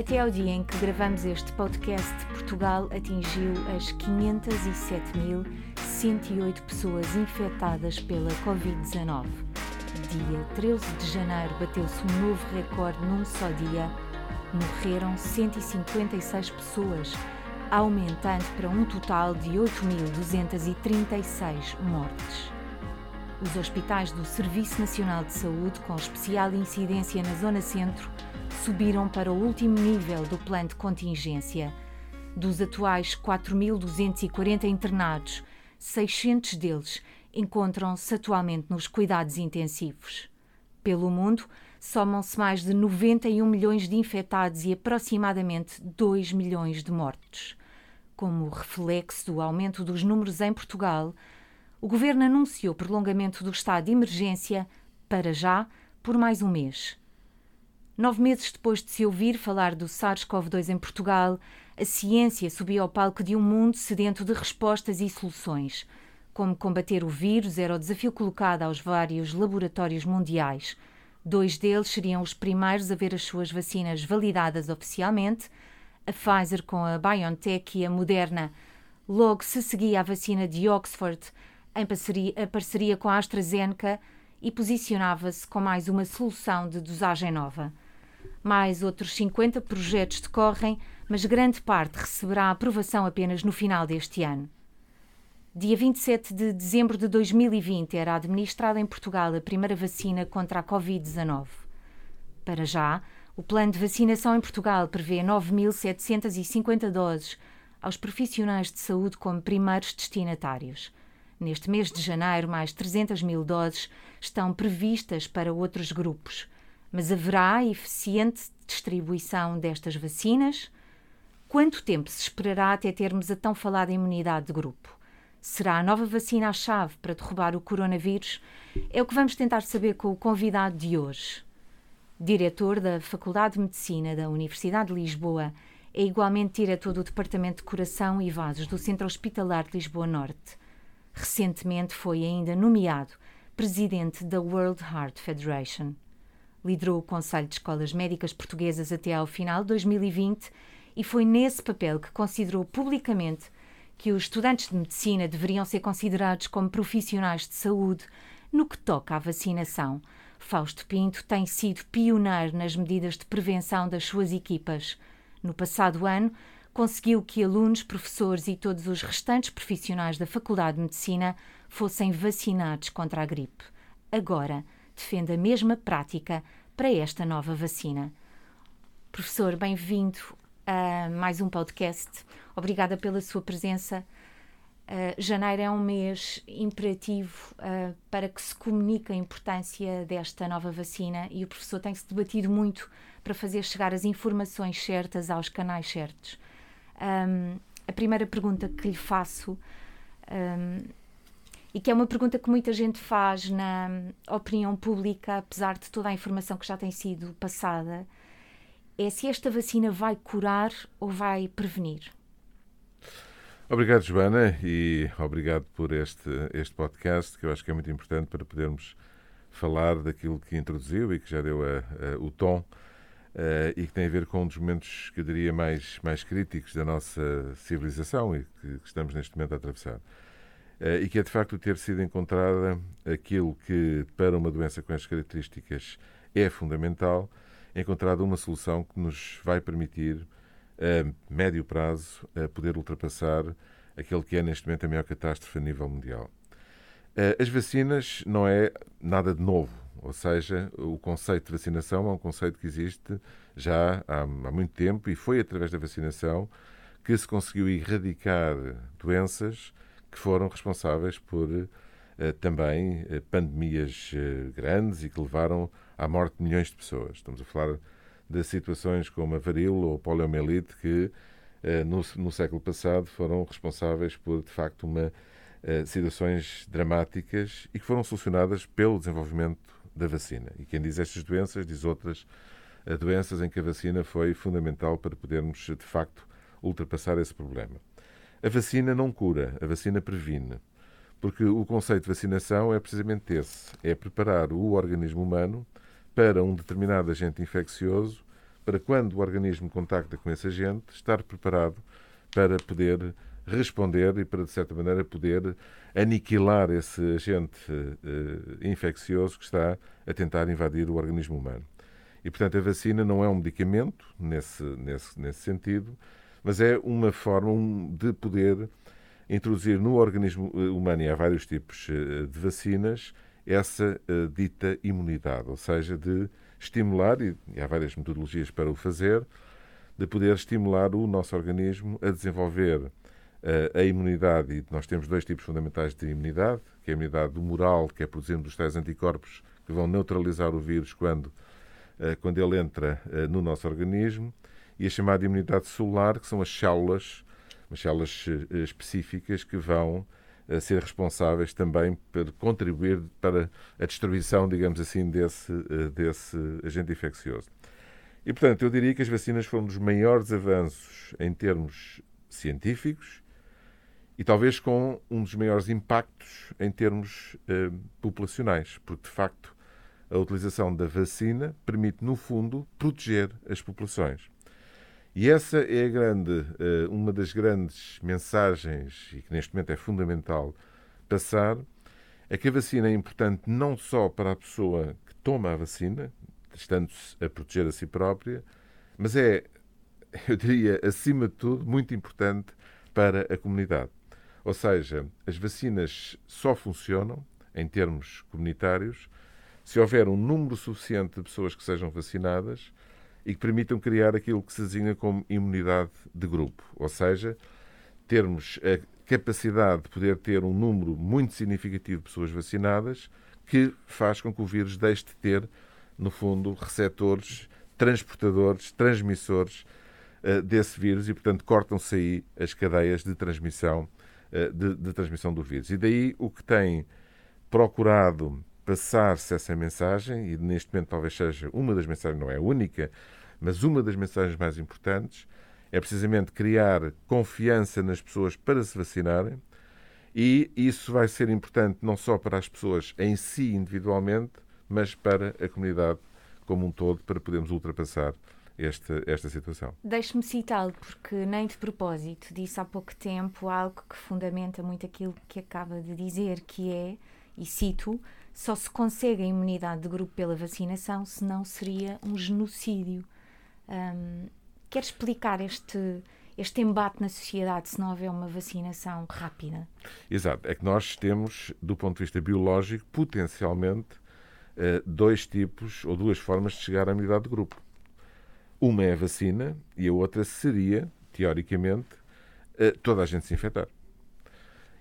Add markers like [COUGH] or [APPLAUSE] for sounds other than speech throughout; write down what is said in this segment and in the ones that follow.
Até ao dia em que gravamos este podcast, Portugal atingiu as 507.108 pessoas infectadas pela Covid-19. Dia 13 de janeiro bateu-se um novo recorde num só dia. Morreram 156 pessoas, aumentando para um total de 8.236 mortes. Os hospitais do Serviço Nacional de Saúde, com especial incidência na Zona Centro, subiram para o último nível do plano de contingência. Dos atuais 4.240 internados, 600 deles encontram-se atualmente nos cuidados intensivos. Pelo mundo, somam-se mais de 91 milhões de infectados e aproximadamente 2 milhões de mortos. Como reflexo do aumento dos números em Portugal, o governo anunciou prolongamento do estado de emergência, para já, por mais um mês. Nove meses depois de se ouvir falar do SARS-CoV-2 em Portugal, a ciência subiu ao palco de um mundo sedento de respostas e soluções. Como combater o vírus era o desafio colocado aos vários laboratórios mundiais. Dois deles seriam os primeiros a ver as suas vacinas validadas oficialmente, a Pfizer com a BioNTech e a Moderna. Logo se seguia a vacina de Oxford, em parceria, a parceria com a AstraZeneca e posicionava-se com mais uma solução de dosagem nova. Mais outros 50 projetos decorrem, mas grande parte receberá aprovação apenas no final deste ano. Dia 27 de dezembro de 2020 era administrada em Portugal a primeira vacina contra a Covid-19. Para já, o plano de vacinação em Portugal prevê 9.750 doses aos profissionais de saúde como primeiros destinatários. Neste mês de janeiro, mais 300 mil doses estão previstas para outros grupos. Mas haverá eficiente distribuição destas vacinas? Quanto tempo se esperará até termos a tão falada imunidade de grupo? Será a nova vacina a chave para derrubar o coronavírus? É o que vamos tentar saber com o convidado de hoje. Diretor da Faculdade de Medicina da Universidade de Lisboa, é igualmente diretor do Departamento de Coração e Vasos do Centro Hospitalar de Lisboa Norte. Recentemente foi ainda nomeado presidente da World Heart Federation. Liderou o Conselho de Escolas Médicas Portuguesas até ao final de 2020 e foi nesse papel que considerou publicamente que os estudantes de medicina deveriam ser considerados como profissionais de saúde no que toca à vacinação. Fausto Pinto tem sido pioneiro nas medidas de prevenção das suas equipas. No passado ano, conseguiu que alunos, professores e todos os restantes profissionais da Faculdade de Medicina fossem vacinados contra a gripe. Agora, defende a mesma prática para esta nova vacina. Professor, bem-vindo a mais um podcast. Obrigada pela sua presença. Uh, janeiro é um mês imperativo uh, para que se comunique a importância desta nova vacina e o professor tem-se debatido muito para fazer chegar as informações certas aos canais certos. Um, a primeira pergunta que lhe faço, um, e que é uma pergunta que muita gente faz na opinião pública, apesar de toda a informação que já tem sido passada, é se esta vacina vai curar ou vai prevenir. Obrigado, Joana, e obrigado por este, este podcast, que eu acho que é muito importante para podermos falar daquilo que introduziu e que já deu a, a, o tom Uh, e que tem a ver com um dos momentos que eu diria mais, mais críticos da nossa civilização e que, que estamos neste momento a atravessar. Uh, e que é de facto ter sido encontrada aquilo que, para uma doença com estas características, é fundamental, encontrada uma solução que nos vai permitir, a médio prazo, poder ultrapassar aquele que é neste momento a maior catástrofe a nível mundial. Uh, as vacinas não é nada de novo ou seja, o conceito de vacinação é um conceito que existe já há, há muito tempo e foi através da vacinação que se conseguiu erradicar doenças que foram responsáveis por eh, também eh, pandemias eh, grandes e que levaram à morte de milhões de pessoas. Estamos a falar de situações como a varíola ou a poliomielite que no, no, século passado foram responsáveis por, de facto, uma, situações dramáticas e que foram solucionadas pelo desenvolvimento da vacina. E quem diz estas doenças diz outras doenças em que a vacina foi fundamental para podermos, de facto, ultrapassar esse problema. A vacina não cura, a vacina previne. Porque o conceito de vacinação é precisamente esse: é preparar o organismo humano para um determinado agente infeccioso para quando o organismo contacta com esse agente, estar preparado para poder responder e para, de certa maneira, poder aniquilar esse agente uh, infeccioso que está a tentar invadir o organismo humano. E, portanto, a vacina não é um medicamento nesse, nesse, nesse sentido, mas é uma forma de poder introduzir no organismo eh, humano, e há vários tipos uh, de vacinas, essa uh, dita imunidade, ou seja, de estimular, e, há várias metodologias para o fazer, de poder estimular o nosso organismo a desenvolver a imunidade, e nós temos dois tipos fundamentais de imunidade, que é a imunidade humoral, que é produzindo os tais anticorpos que vão neutralizar o vírus quando, eh, quando ele entra eh, no nosso organismo, e a chamada imunidade celular, que são as células, as células eh, específicas que vão ser responsáveis também por contribuir para a destruição, digamos assim, desse, desse agente infeccioso. E, portanto, eu diria que as vacinas foram um dos maiores avanços em termos científicos e talvez com um dos maiores impactos em termos eh, populacionais, porque de facto a utilização da vacina permite, no fundo, proteger as populações. E essa é grande, eh, uma das grandes mensagens, e que neste momento é fundamental passar, é que a vacina é importante não só para a pessoa que toma a vacina, estando-se a proteger a si própria, mas é, eu diria, acima de tudo, muito importante para a comunidade. Ou seja, as vacinas só funcionam, em termos comunitários, se houver um número suficiente de pessoas que sejam vacinadas e que permitam criar aquilo que se designa como imunidade de grupo. Ou seja, termos a capacidade de poder ter um número muito significativo de pessoas vacinadas que faz com que o vírus deixe de ter, no fundo, receptores, transportadores, transmissores uh, desse vírus e, portanto, cortam-se aí as cadeias de transmissão eh, de, de, transmissão do vírus. E daí o que tem procurado passar-se essa mensagem, e neste momento talvez seja uma das mensagens, não é a única, mas uma das mensagens mais importantes, é precisamente criar confiança nas pessoas para se vacinarem. E isso vai ser importante não só para as pessoas em si individualmente, mas para a comunidade como um todo, para podermos ultrapassar esta, esta situação. Deixe-me citá-lo, porque nem de propósito disse há pouco tempo algo que fundamenta muito aquilo que acaba de dizer, que é, e cito, só se consegue a imunidade de grupo pela vacinação, senão seria um genocídio. Um, quer explicar este, este embate na sociedade se não houver uma vacinação rápida? Exato. É que nós temos, do ponto de vista biológico, potencialmente eh, dois tipos ou duas formas de chegar à imunidade de grupo. Uma é a vacina e a outra seria, teoricamente, toda a gente se infectar.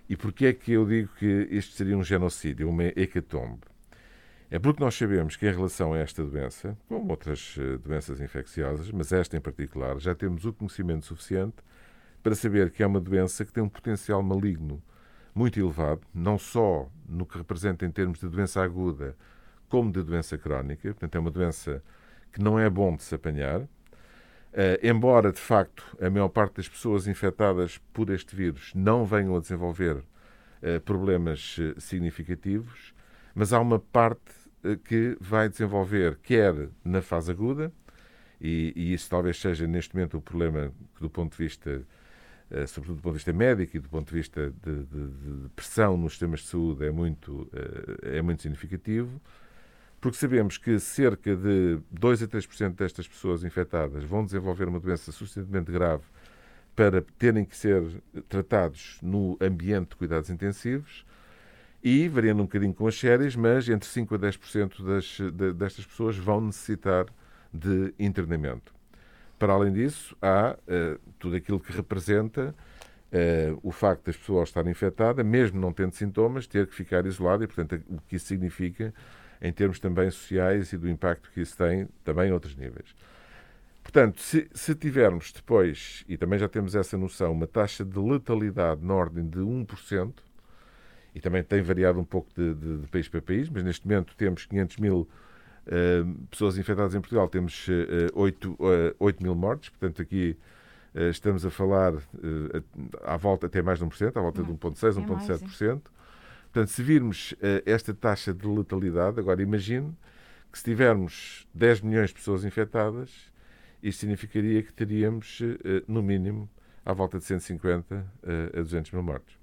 E porquê é que eu digo que isto seria um genocídio, uma hecatombe? É porque nós sabemos que em relação a esta doença, como outras eh, doenças infecciosas, mas esta em particular, já temos o conhecimento suficiente para saber que é uma doença que tem um potencial maligno muito elevado, não só no que representa em termos de doença aguda, como de doença crónica. Portanto, é uma doença que não é bom de se apanhar. Uh, embora, de facto, a maior parte das pessoas infectadas por este vírus não venham a desenvolver uh, problemas uh, significativos, mas há uma parte que vai desenvolver, quer na fase aguda, e, e, isso talvez seja neste momento o problema que, do ponto de vista, sobretudo do ponto de vista médico e do ponto de vista de, de, de pressão nos sistemas de saúde, é muito, é muito significativo porque sabemos que cerca de 2 a 3% destas pessoas infectadas vão desenvolver uma doença suficientemente grave para terem que ser tratados no ambiente de cuidados intensivos e, variando um bocadinho com as séries, mas entre 5 a 10% das, de, destas pessoas vão necessitar de internamento. Para além disso, há uh, tudo aquilo que representa uh, o facto das pessoas estarem infectadas, mesmo não tendo sintomas, ter que ficar isolado e, portanto, o que isso significa em termos também sociais e do impacto que isso tem também em outros níveis. Portanto, se, se, tivermos depois, e também já temos essa noção, uma taxa de letalidade na ordem de 1%, e também tem variado um pouco de, de, de país para país, mas neste momento temos 500 mil uh, pessoas infectadas em Portugal, temos uh, 8, uh, 8 mil mortes, portanto aqui uh, estamos a falar uh, à volta até mais de 1%, à volta de 1,6%, 1,7%. Portanto, se virmos uh, esta taxa de letalidade, agora imagine que se tivermos 10 milhões de pessoas infectadas isto significaria que teríamos, no mínimo, à volta de 150 a 200 mil mortos.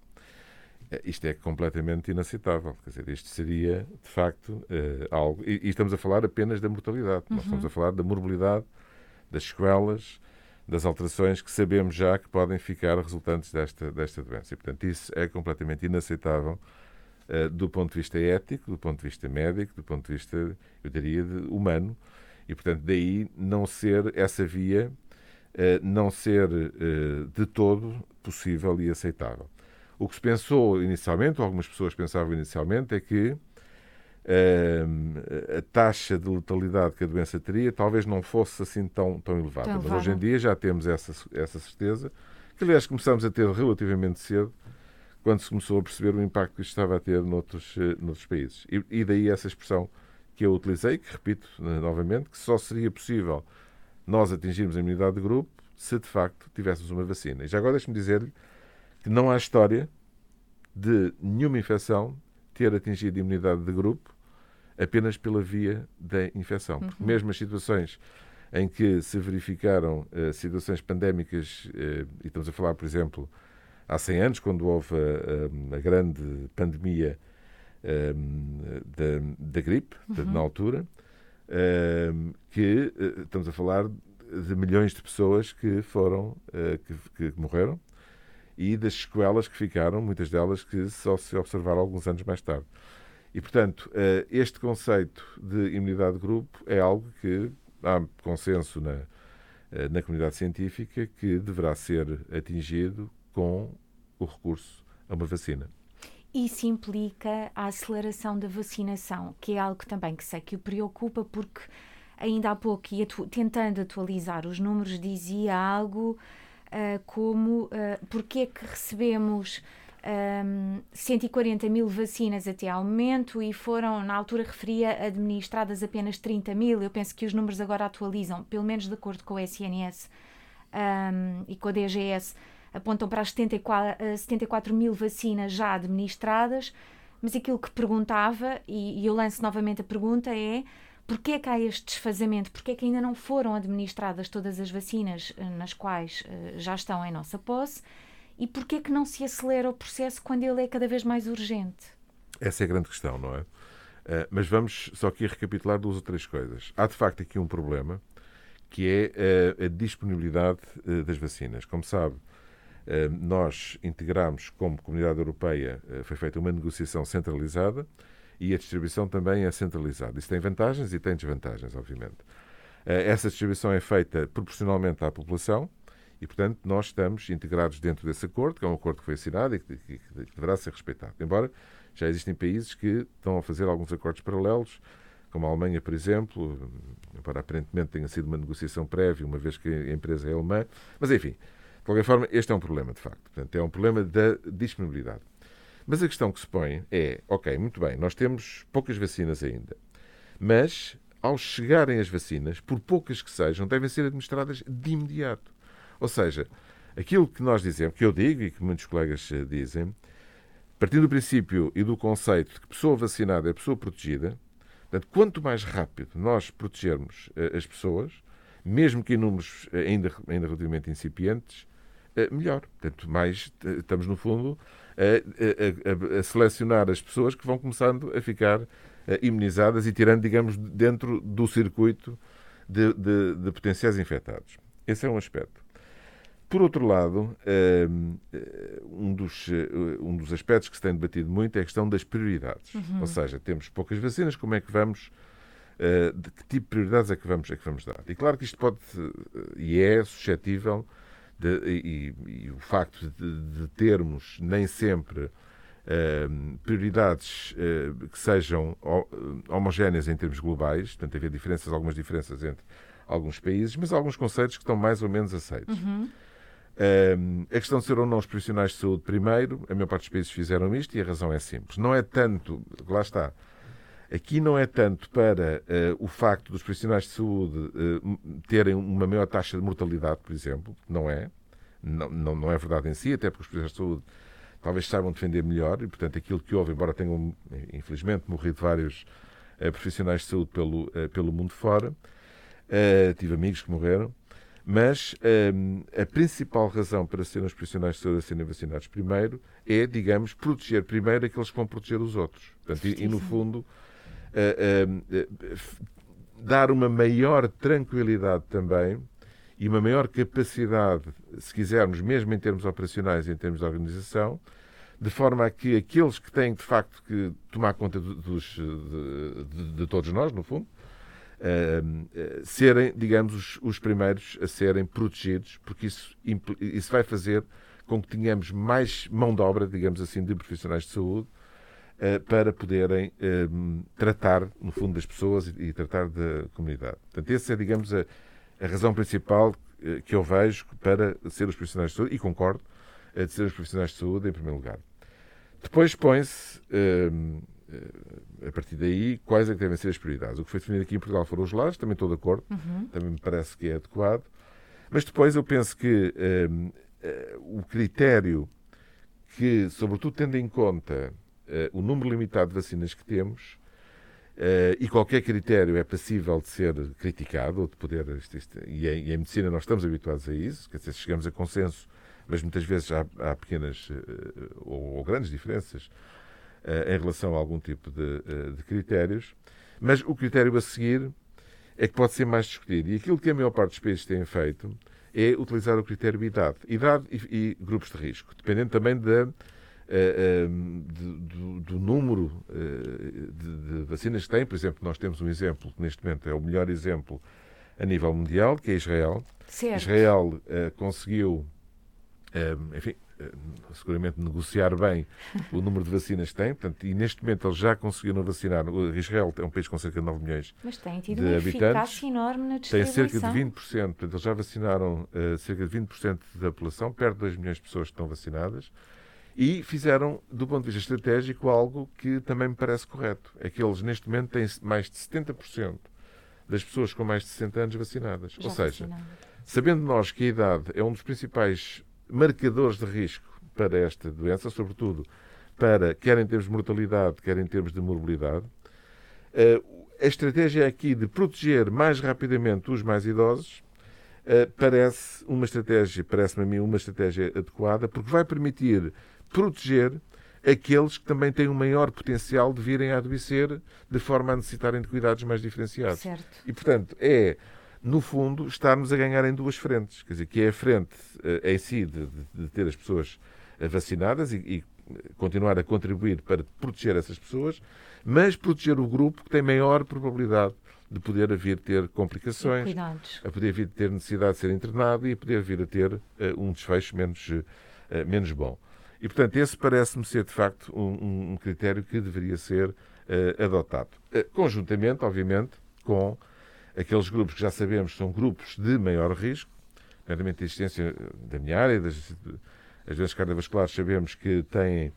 Isto é completamente inaceitável. Quer dizer, isto seria, de facto, algo. E, estamos a falar apenas da mortalidade. Uhum. Nós estamos a falar da morbilidade, das sequelas, das alterações que sabemos já que podem ficar resultantes desta, desta doença. E, portanto, isso é completamente inaceitável do ponto de vista ético, do ponto de vista médico, do ponto de vista, eu diria, humano. E, portanto, daí não ser essa via, uh, não ser uh, de todo possível e aceitável. O que se pensou inicialmente, ou algumas pessoas pensavam inicialmente, é que a taxa de letalidade que a doença teria talvez não fosse assim tão, tão elevada. Mas hoje em dia já temos essa, essa certeza, que aliás começamos a ter relativamente cedo, quando se começou a perceber o impacto que isto estava a ter noutros, eh, noutros países. E, e daí essa expressão que eu utilizei, que repito eh, novamente, que só seria possível nós atingirmos a imunidade de grupo se de facto tivéssemos uma vacina. E já agora deixe-me dizer-lhe que não há história de nenhuma infecção ter atingido a imunidade de grupo apenas pela via da infecção. Porque uhum. mesmo as situações em que se verificaram uh, situações pandémicas, uh, e estamos a falar, por exemplo, há 100 anos, quando houve a, a, a grande pandemia da, da, gripe, uhum. na altura, que uh, estamos a falar de milhões de pessoas que foram, que, que morreram, e das sequelas que ficaram, muitas delas que só se observaram alguns anos mais tarde. E, portanto, eh, este conceito de imunidade de grupo é algo que há consenso na, eh, na comunidade científica que deverá ser atingido com o recurso a uma vacina. Isso implica a aceleração da vacinação, que é algo também que sei que o preocupa, porque ainda há pouco, e atu tentando atualizar os números, dizia algo uh, como uh, porque é que recebemos um, 140 mil vacinas até ao momento e foram, na altura referia, administradas apenas 30 mil. Eu penso que os números agora atualizam, pelo menos de acordo com o SNS um, e com a DGS, apontam para as 74, 74 mil vacinas já administradas. Mas aquilo que perguntava, e, e eu lanço novamente a pergunta, é porquê é que há este desfazamento? Porquê é que ainda não foram administradas todas as vacinas eh, nas quais uh, já estão em nossa posse? E porquê que não se acelera o processo quando ele é cada vez mais urgente? Essa é a grande questão, não é? Uh, mas vamos só aqui recapitular duas ou três coisas. Há de facto aqui um problema que é uh, a disponibilidade das vacinas. Como sabe, nós integramos como Comunidade Europeia, foi feita uma negociação centralizada e a distribuição também é centralizada. Isso tem vantagens e tem desvantagens, obviamente. Essa distribuição é feita proporcionalmente à população, e, portanto, nós estamos integrados dentro desse acordo, que é um acordo que foi assinado e que, deverá ser respeitado. Embora já existem países que estão a fazer alguns acordos paralelos, como a Alemanha, por exemplo, embora aparentemente tenha sido uma negociação prévia, uma vez que a empresa é alemã. Mas, enfim, qualquer forma, este é um problema, de facto. Portanto, é um problema da disponibilidade. Mas a questão que se põe é: ok, muito bem, nós temos poucas vacinas ainda, mas ao chegarem as vacinas, por poucas que sejam, devem ser administradas de imediato. Ou seja, aquilo que nós dizemos, que eu digo e que muitos colegas eh, dizem, partindo do princípio e do conceito de que pessoa vacinada é pessoa protegida, portanto, quanto mais rápido nós protegermos uh, as pessoas, mesmo que em números uh, ainda, ainda relativamente incipientes, melhor. Portanto, mais estamos, no fundo, a, a, a, selecionar as pessoas que vão começando a ficar imunizadas e tirando, digamos, dentro do circuito de, de, de potenciais infectados. Esse é um aspecto. Por outro lado, ehm, eh, um dos, eh, um dos aspectos que se tem debatido muito é a questão das prioridades. Uhum. Ou seja, temos poucas vacinas, como é que vamos. Eh, de que tipo de prioridades é que vamos, é que vamos dar? E claro que isto pode e é suscetível de, e, e, o facto de, de, termos nem sempre ehm, prioridades que sejam homogéneas em termos globais, portanto, haver diferenças, algumas diferenças entre alguns países, mas alguns conceitos que estão mais ou menos aceitos. Uhum. Um, a questão de ser ou não os profissionais de saúde primeiro, a maior parte dos países fizeram isto e a razão é simples. Não é tanto, lá está, aqui não é tanto para uh, o facto dos profissionais de saúde uh, terem uma maior taxa de mortalidade, por exemplo, não é, não, não, não é verdade em si, até porque os profissionais de saúde talvez saibam defender melhor e, portanto, aquilo que houve, embora tenham, infelizmente, morrido vários uh, profissionais de saúde pelo, pelo mundo fora, tive amigos que morreram, Mas a principal razão para serem os profissionais de saúde a serem vacinados primeiro é, digamos, proteger primeiro aqueles que vão proteger os outros. Portanto, e, e, no fundo, dar uma maior tranquilidade também e uma maior capacidade, se quisermos, mesmo em termos operacionais e em termos de organização, de forma a que aqueles que têm de facto que tomar conta dos, de, de, de todos nós, no fundo, uh, serem, digamos, os, os, primeiros a serem protegidos, porque isso, isso vai fazer com que tenhamos mais mão de obra, digamos assim, de profissionais de saúde para poderem uh, tratar, no fundo, das pessoas e, tratar da comunidade. Portanto, essa é, digamos, a, a razão principal que eu vejo para ser os profissionais de saúde, e concordo, de ser os profissionais de saúde em primeiro lugar. Depois põe-se a partir daí, quais é que devem ser as prioridades? O que foi definido aqui em Portugal foram os lares, também estou de acordo, uhum. também me parece que é adequado. Mas depois eu penso que um, uh, eh, o critério que, sobretudo tendo em conta o número limitado de vacinas que temos, uh, e qualquer critério é passível de ser criticado, ou de poder. Isto, isto, e, em, e, em, medicina nós estamos habituados a isso, quer dizer, chegamos a consenso, mas muitas vezes há, há pequenas ou, ou grandes diferenças eh, em relação a algum tipo de, eh, de critérios, mas o critério a seguir é que pode ser mais discutido. E aquilo que a maior parte dos países têm feito é utilizar o critério idade. Idade e, e grupos de risco, dependendo também da, uh, do, do, número uh, de, de, vacinas que têm. Por exemplo, nós temos um exemplo, que neste momento é o melhor exemplo a nível mundial, que é Israel. Certo. Israel uh, conseguiu, enfim, eh, seguramente negociar bem o número de vacinas que tem, portanto, e neste momento eles já conseguiram vacinar. Israel é um país com cerca de 9 milhões Mas tem tido de uma habitantes. enorme na Tem cerca de 20%, portanto, eles já vacinaram uh, cerca de 20% da população, perto de 2 milhões de pessoas que estão vacinadas, e fizeram, do ponto de vista estratégico, algo que também me parece correto. É que eles, neste momento, têm mais de 70% das pessoas com mais de 60 anos vacinadas. Já Ou seja, sabendo nós que a idade é um dos principais marcadores de risco para esta doença, sobretudo para, quer em termos de mortalidade, quer em termos de morbilidade. Eh, a estratégia aqui de proteger mais rapidamente os mais idosos eh, parece uma estratégia, parece-me a mim uma estratégia adequada, porque vai permitir proteger aqueles que também têm um maior potencial de virem a adoecer de forma a necessitarem de cuidados mais diferenciados. Certo. E, portanto, é no fundo, estarmos a ganhar em duas frentes. Quer dizer, que é a frente uh, em si de, de, ter as pessoas uh, vacinadas e, e, continuar a contribuir para proteger essas pessoas, mas proteger o grupo que tem maior probabilidade de poder vir ter complicações, a poder vir ter necessidade de ser internado e a poder vir a ter uh, um desfecho menos, menos bom. E, portanto, esse parece-me ser, de facto, um, um, critério que deveria ser adotado. conjuntamente, obviamente, com aqueles grupos que já sabemos são grupos de maior risco, nomeadamente a existência da minha área, das as doenças cardiovasculares, sabemos que têm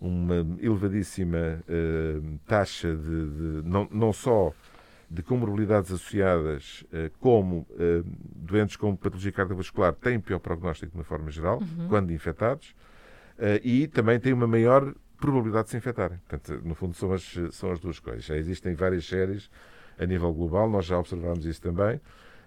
uma elevadíssima uh, taxa de, de, não, não só de comorbilidades associadas, uh, como uh, doentes com patologia cardiovascular têm pior prognóstico de uma forma geral, uhum. quando infectados, e também têm uma maior probabilidade de se infectarem. Portanto, no fundo, são as, são as duas coisas. Já existem várias séries a nível global, nós já observamos isso também,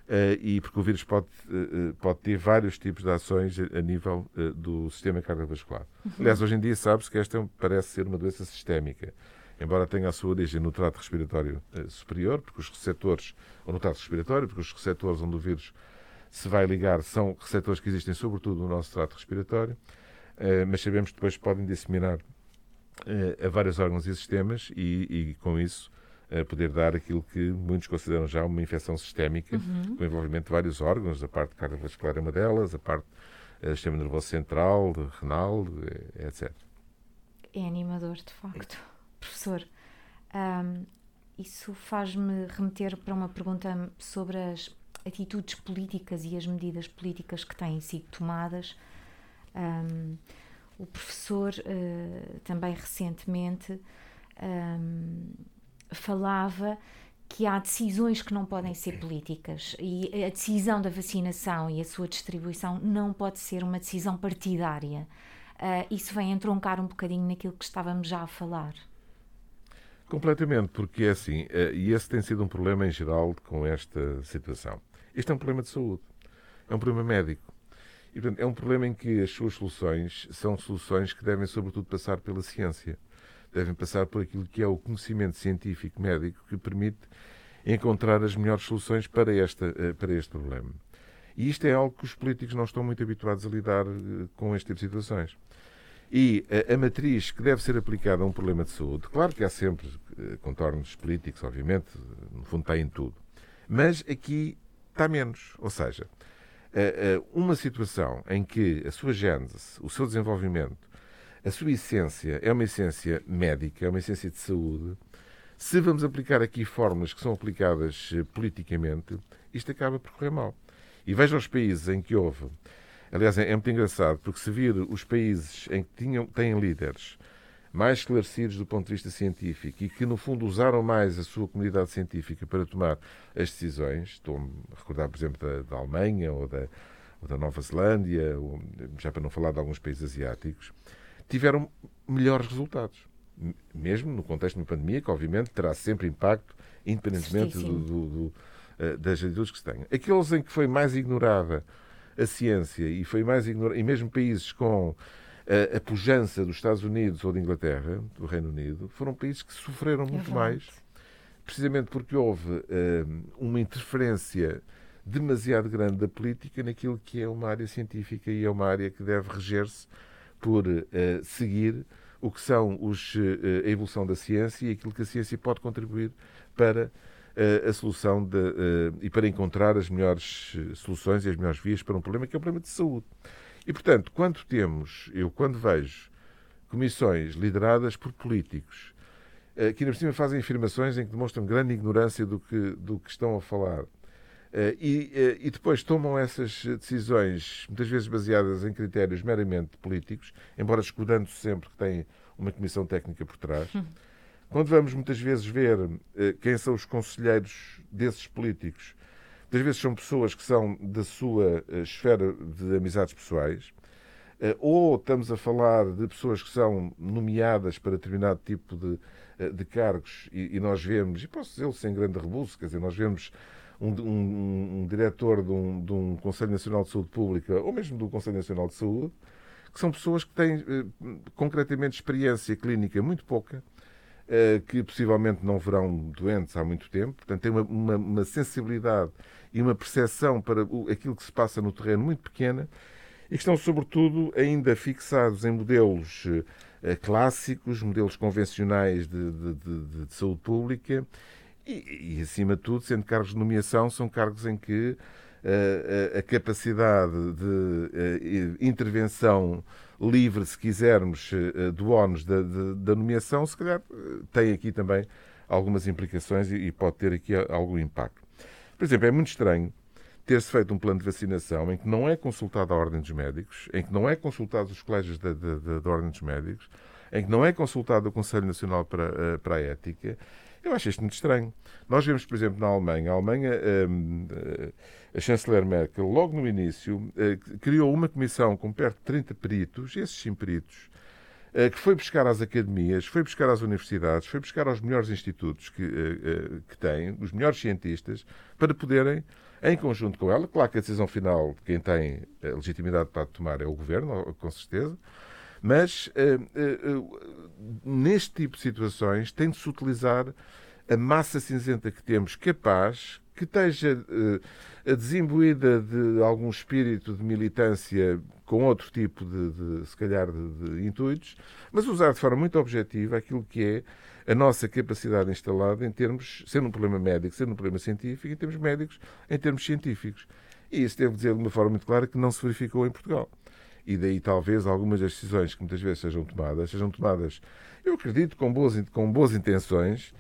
Uh, e porque o vírus pode, uh, pode ter vários tipos de ações a, nível do sistema cardiovascular. Uhum. Aliás, hoje em dia sabe-se que esta parece ser uma doença sistémica, embora tenha a sua origem no trato respiratório superior, porque os receptores, ou no trato respiratório, porque os receptores onde o vírus se vai ligar são receptores que existem sobretudo no nosso trato respiratório, mas sabemos que depois podem disseminar a vários órgãos e sistemas e, e com isso poder dar aquilo que muitos consideram já uma infecção sistémica, uhum. com envolvimento de vários órgãos, a parte cardiovascular é uma delas, a parte do sistema nervoso central, renal, eh, etc. É animador, de facto. [LAUGHS] Professor, um, isso faz-me remeter para uma pergunta sobre as atitudes políticas e as medidas políticas que têm sido tomadas. Um, o professor uh, também recentemente um, falava que há decisões que não podem ser políticas e a decisão da vacinação e a sua distribuição não pode ser uma decisão partidária. Uh, isso vem entroncar um bocadinho naquilo que estávamos já a falar. Completamente, porque é assim, uh, e esse tem sido um problema em geral com esta situação. Este é um problema de saúde. é um problema médico. E, portanto, é um problema em que as suas soluções são soluções que devem, sobretudo, passar pela ciência. Devem passar por aquilo que é o conhecimento científico médico que permite encontrar as melhores soluções para, esta, eh, para este problema. E isto é algo que os políticos não estão muito habituados a lidar eh, com este tipo de situações. E a, a, matriz que deve ser aplicada a um problema de saúde, claro que há sempre contornos políticos, obviamente, no fundo está em tudo, mas aqui está menos. Ou seja, uma situação em que a sua gênese, o seu desenvolvimento, a sua essência é uma essência médica, é uma essência de saúde, se vamos aplicar aqui fórmulas que são aplicadas politicamente, isto acaba por correr mal. E veja os países em que houve Aliás, é, é muito engraçado, porque se vir os países em que tinham, têm líderes mais esclarecidos do ponto de vista científico e que, no fundo, usaram mais a sua comunidade científica para tomar as decisões, estou-me a recordar, por exemplo, da, da Alemanha ou da, ou da, Nova Zelândia, ou, já para não falar de alguns países asiáticos, tiveram melhores resultados. Mesmo no contexto de uma pandemia, que obviamente terá sempre impacto, independentemente do, do, do, eh, das atitudes que se tenham. Aqueles em que foi mais ignorada a ciência e foi mais ignorado, e mesmo países com a, a pujança dos Estados Unidos ou da Inglaterra, do Reino Unido, foram países que sofreram muito é mais, precisamente porque houve uh, uma interferência demasiado grande da política naquilo que é uma área científica e é uma área que deve reger-se por uh, seguir o que são os, uh, a evolução da ciência e aquilo que a ciência pode contribuir para a solução de, e para encontrar as melhores soluções e as melhores vias para um problema que é o problema de saúde. E, portanto, quando temos, eu quando vejo comissões lideradas por políticos eh, que, ainda por cima, fazem afirmações em que demonstram grande ignorância do que, do que estão a falar, eh, e, e, depois tomam essas decisões, muitas vezes baseadas em critérios meramente políticos, embora escudando-se sempre que têm uma comissão técnica por trás. Hum. Quando vamos muitas vezes ver eh, quem são os conselheiros desses políticos, muitas vezes são pessoas que são da sua eh, esfera de amizades pessoais, eh, ou estamos a falar de pessoas que são nomeadas para determinado tipo de, de cargos e, e, nós vemos, e posso dizer sem grande rebuço, quer dizer, nós vemos um, um, um diretor de um, de um, Conselho Nacional de Saúde Pública ou mesmo do Conselho Nacional de Saúde, que são pessoas que têm concretamente experiência clínica muito pouca, eh, que possivelmente não verão doentes há muito tempo, portanto, têm uma, uma, uma sensibilidade e uma percepção para aquilo que se passa no terreno muito pequena e que estão, sobretudo, ainda fixados em modelos uh, clássicos, modelos convencionais de, de, de, de saúde pública. E, e, acima de tudo, sendo cargos de nomeação, são cargos em que uh, a capacidade de intervenção livre, se quisermos, eh, do ónus da, da, nomeação, se calhar eh, tem aqui também algumas implicações e, pode ter aqui algum impacto. Por exemplo, é muito estranho ter-se feito um plano de vacinação em que não é consultada a Ordem dos Médicos, em que não é consultado os colégios da, da, da Ordem dos Médicos, em que não é consultado o Conselho Nacional para, eh, para a Ética. Eu acho isto muito estranho. Nós vemos, por exemplo, na Alemanha, a Alemanha. Hum, a chanceler Merkel, logo no início, eh, criou uma comissão com perto de 30 peritos, esses sim peritos, eh, que foi buscar às academias, foi buscar às universidades, foi buscar aos melhores institutos que, eh, que têm, os melhores cientistas, para poderem, em conjunto com ela, claro que a decisão final, quem tem a legitimidade para tomar é o governo, com certeza, mas neste tipo de situações tem de se utilizar a massa cinzenta que temos capaz, que esteja uh, desimbuída de algum espírito de militância com outro tipo de, de se calhar, de, de, intuitos, mas usar de forma muito objetiva aquilo que é a nossa capacidade instalada em termos, sendo um problema médico, sendo um problema científico, em termos médicos, em termos científicos. E isso devo dizer de uma forma muito clara que não se verificou em Portugal. E daí talvez algumas das decisões que muitas vezes sejam tomadas, sejam tomadas, eu acredito, com boas, com boas intenções,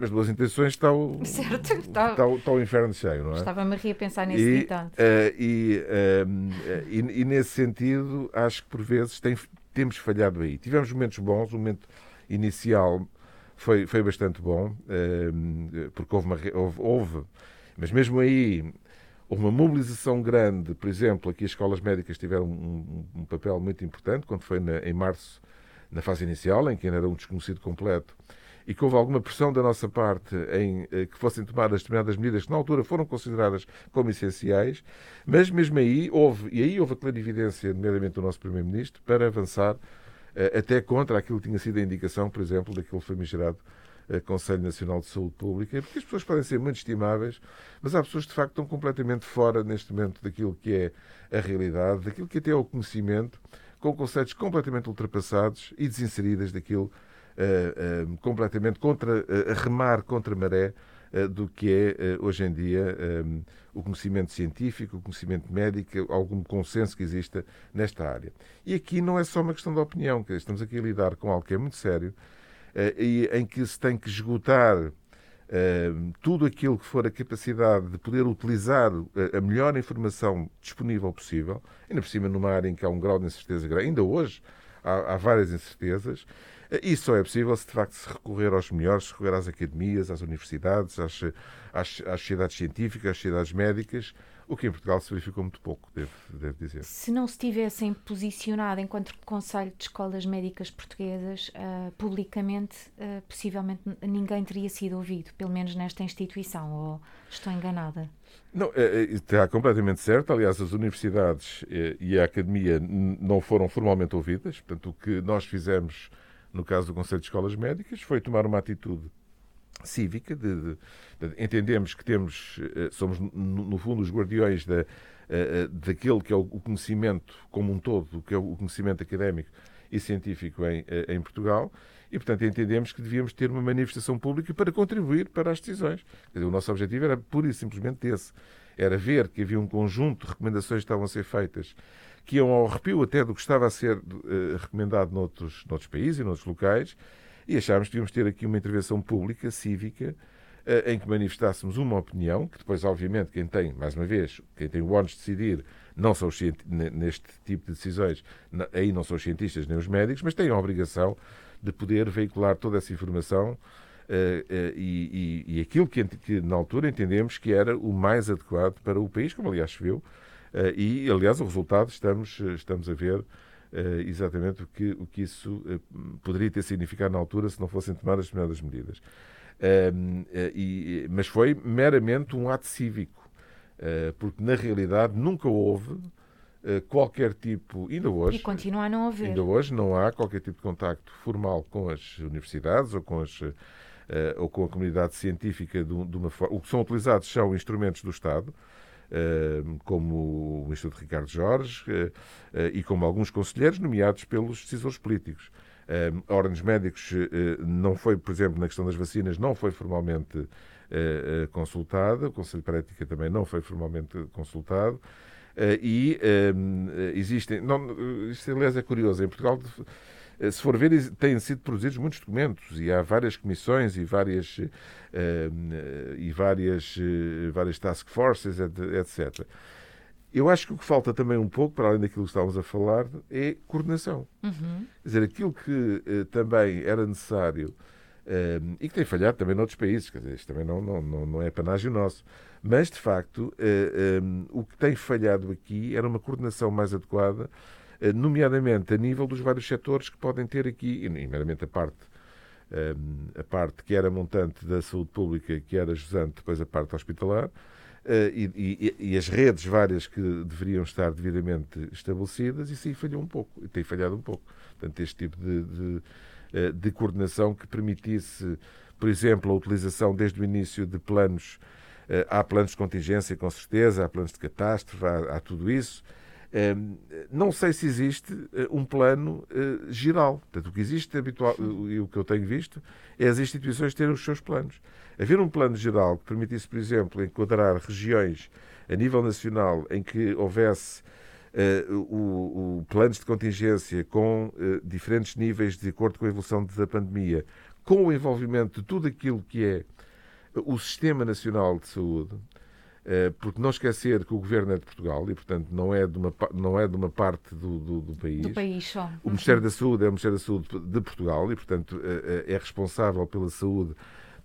as boas intenções está o, [LAUGHS] certo, está, está, está o inferno cheio, não é? Estava-me a pensar nesse e, ditado. Uh, e, uh, e, e, nesse sentido, acho que por vezes tem, temos falhado aí. Tivemos momentos bons, o momento inicial foi, foi bastante bom, uh, porque houve, uma, houve, houve, mas mesmo aí houve uma mobilização grande, por exemplo, aqui as escolas médicas tiveram um, um papel muito importante, quando foi na, em março, na fase inicial, em que ainda era um desconhecido completo, e que houve alguma pressão da nossa parte em eh, que fossem tomadas determinadas medidas que na altura foram consideradas como essenciais, mas mesmo aí houve, e aí houve a clarividência, nomeadamente do nosso Primeiro-Ministro, para avançar eh, até contra aquilo que tinha sido a indicação, por exemplo, daquele famigerado Conselho Nacional de Saúde Pública, porque as pessoas podem ser muito estimáveis, mas há pessoas que de facto estão completamente fora neste momento daquilo que é a realidade, daquilo que até é o conhecimento, com conceitos completamente ultrapassados e desinseridas daquilo uh, uh, completamente contra, uh, a remar contra a maré do que é hoje em dia o conhecimento científico, o conhecimento médico, algum consenso que exista nesta área. E aqui não é só uma questão de opinião, que estamos aqui a lidar com algo que é muito sério e em que se tem que esgotar Uh, tudo aquilo que for a capacidade de poder utilizar a, a melhor informação disponível possível, ainda por cima numa área em que há um grau de incerteza grande, ainda hoje há, há várias incertezas, isso só é possível se de facto se recorrer aos melhores, se recorrer às academias, às universidades, às, às, às sociedades científicas, às sociedades médicas, o que em Portugal se verificou muito pouco, devo, devo dizer. Se não se tivessem posicionado enquanto Conselho de Escolas Médicas Portuguesas uh, publicamente, uh, possivelmente ninguém teria sido ouvido, pelo menos nesta instituição, ou estou enganada? Não, é, é, está completamente certo. Aliás, as universidades e a academia não foram formalmente ouvidas. Portanto, o que nós fizemos no caso do Conselho de Escolas Médicas, foi tomar uma atitude cívica, de, de, de, entendemos que temos, eh, somos no, fundo os guardiões da, eh, eh, daquele que é o conhecimento como um todo, que é o conhecimento académico e científico em, em Portugal, e, portanto, entendemos que devíamos ter uma manifestação pública para contribuir para as decisões. O nosso objetivo era pura e simplesmente esse. Era ver que havia um conjunto de recomendações que estavam a ser feitas que iam ao arrepio até do que estava a ser recomendado noutros, noutros países e noutros locais, e achámos que devíamos ter aqui uma intervenção pública, cívica, uh, em que manifestássemos uma opinião, que depois, obviamente, quem tem, mais uma vez, quem tem o ónus de decidir, não são os neste tipo de decisões, aí não são os cientistas nem os médicos, mas têm a obrigação de poder veicular toda essa informação Uh, uh, e, e, e, aquilo que, que, na altura entendemos que era o mais adequado para o país, como aliás se viu, eh, e, aliás, o resultado estamos, estamos a ver eh, exatamente o que, o que isso eh, poderia ter significado na altura se não fossem tomadas determinadas medidas. E, mas foi meramente um ato cívico, porque na realidade nunca houve qualquer tipo, ainda hoje. E continua a não haver. Ainda hoje não há qualquer tipo de contacto formal com as universidades ou com as. ou com a comunidade científica de uma forma. O que são utilizados são instrumentos do Estado, como o Instituto Ricardo Jorge eh, eh, e como alguns conselheiros nomeados pelos decisores políticos. Ordem dos Médicos eh, não foi, por exemplo, na questão das vacinas, não foi formalmente consultada, o Conselho para a Ética também não foi formalmente consultado. e existem. Não, isto, aliás, é curioso. Em Portugal se for ver, têm sido produzidos muitos documentos e há várias comissões e várias, uh, e várias, várias task forces, etc. Eu acho que o que falta também um pouco, para além daquilo que estávamos a falar, é coordenação. Uhum. Quer dizer, aquilo que também era necessário e que tem falhado também noutros países, quer dizer, isto também não, não, não, não é panágio nosso, mas de facto o que tem falhado aqui era uma coordenação mais adequada eh, nomeadamente a nível dos vários setores que podem ter aqui, nomeadamente a parte, eh, a parte que era montante da saúde pública, que era jusante, depois a parte hospitalar, eh, e, e, e, as redes várias que deveriam estar devidamente estabelecidas, isso aí falhou um pouco, tem falhado um pouco. Portanto, este tipo de, de, de coordenação que permitisse, por exemplo, a utilização desde o início de planos, há planos de contingência, com certeza, há planos de catástrofe, há, há tudo isso, não sei se existe eh, um plano eh, geral. Portanto, o que existe habitual, e o que eu tenho visto, é as instituições terem os seus planos. Haver um plano geral que permitisse, por exemplo, enquadrar regiões a nível nacional em que houvesse uh, o, o planos de contingência com uh, diferentes níveis de acordo com a evolução da pandemia, com o envolvimento de tudo aquilo que é o Sistema Nacional de Saúde, eh, porque não esquecer que o governo é de Portugal e, portanto, não é de uma, não é de uma parte do, do, do país. Do país só. O Ministério da Saúde é o Ministério da Saúde de Portugal e, portanto, eh, eh, é responsável pela saúde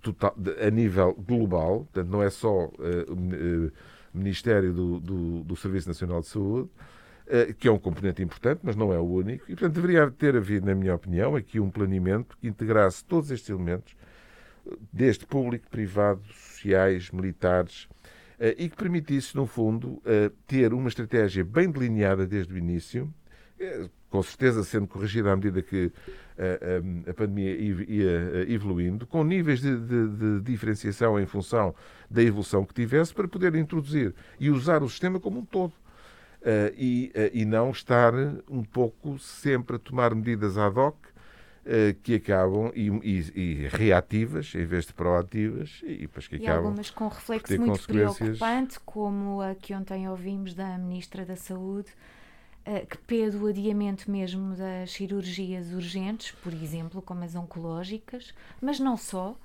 total, a nível global. Portanto, não é só o Ministério do, do, do Serviço Nacional de Saúde que é um componente importante, mas não é o único. E, portanto, deveria ter havido, na minha opinião, aqui um planeamento que integrasse todos estes elementos desde público, privado, sociais, militares, e que permitisse, no fundo, ter uma estratégia bem delineada desde o início, com certeza sendo corrigida à medida que a, pandemia ia evoluindo, com níveis de, de, de, diferenciação em função da evolução que tivesse, para poder introduzir e usar o sistema como um todo. Uh, e, uh, e não estar um pouco sempre a tomar medidas ad hoc que acabam e, e, e, reativas em vez de proativas e, depois que e acabam algumas com reflexo muito preocupante, como a que ontem ouvimos da Ministra da Saúde, que pede o adiamento mesmo das cirurgias urgentes, por exemplo, como as oncológicas, mas não só.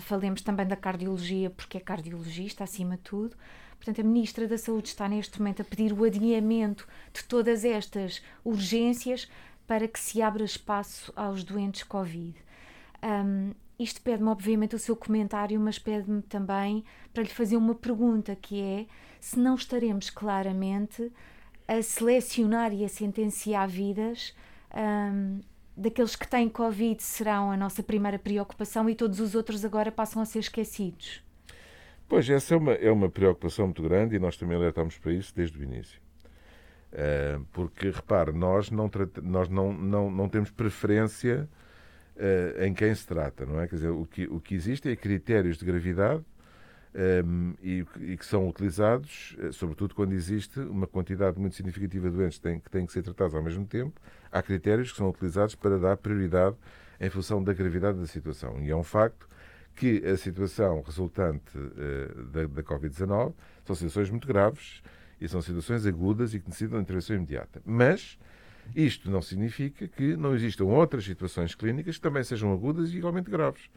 falemos também da cardiologia, porque é cardiologista acima de tudo Portanto, a Ministra da Saúde está neste momento a pedir o adiamento de todas estas urgências para que se abra espaço aos doentes Covid. Um, isto pede-me, obviamente, o seu comentário, mas pede-me também para lhe fazer uma pergunta, que é se não estaremos claramente a selecionar e a sentenciar vidas um, daqueles que têm Covid serão a nossa primeira preocupação e todos os outros agora passam a ser esquecidos. Pois, essa é uma, é uma preocupação muito grande e nós também alertamos para isso desde o início. Uh, porque, repare, nós, não, nós não, não, não temos preferência uh, em quem se trata, não é? Quer dizer, o que, o que existe é critérios de gravidade um, e, e, que são utilizados, uh, sobretudo quando existe uma quantidade muito significativa de doentes que têm, que têm que ser tratados ao mesmo tempo, há critérios que são utilizados para dar prioridade em função da gravidade da situação. E é um facto que a situação resultante uh, da, da Covid-19 são situações muito graves e são situações agudas e que necessitam de intervenção imediata. Mas isto não significa que não existam outras situações clínicas que também sejam agudas e igualmente graves.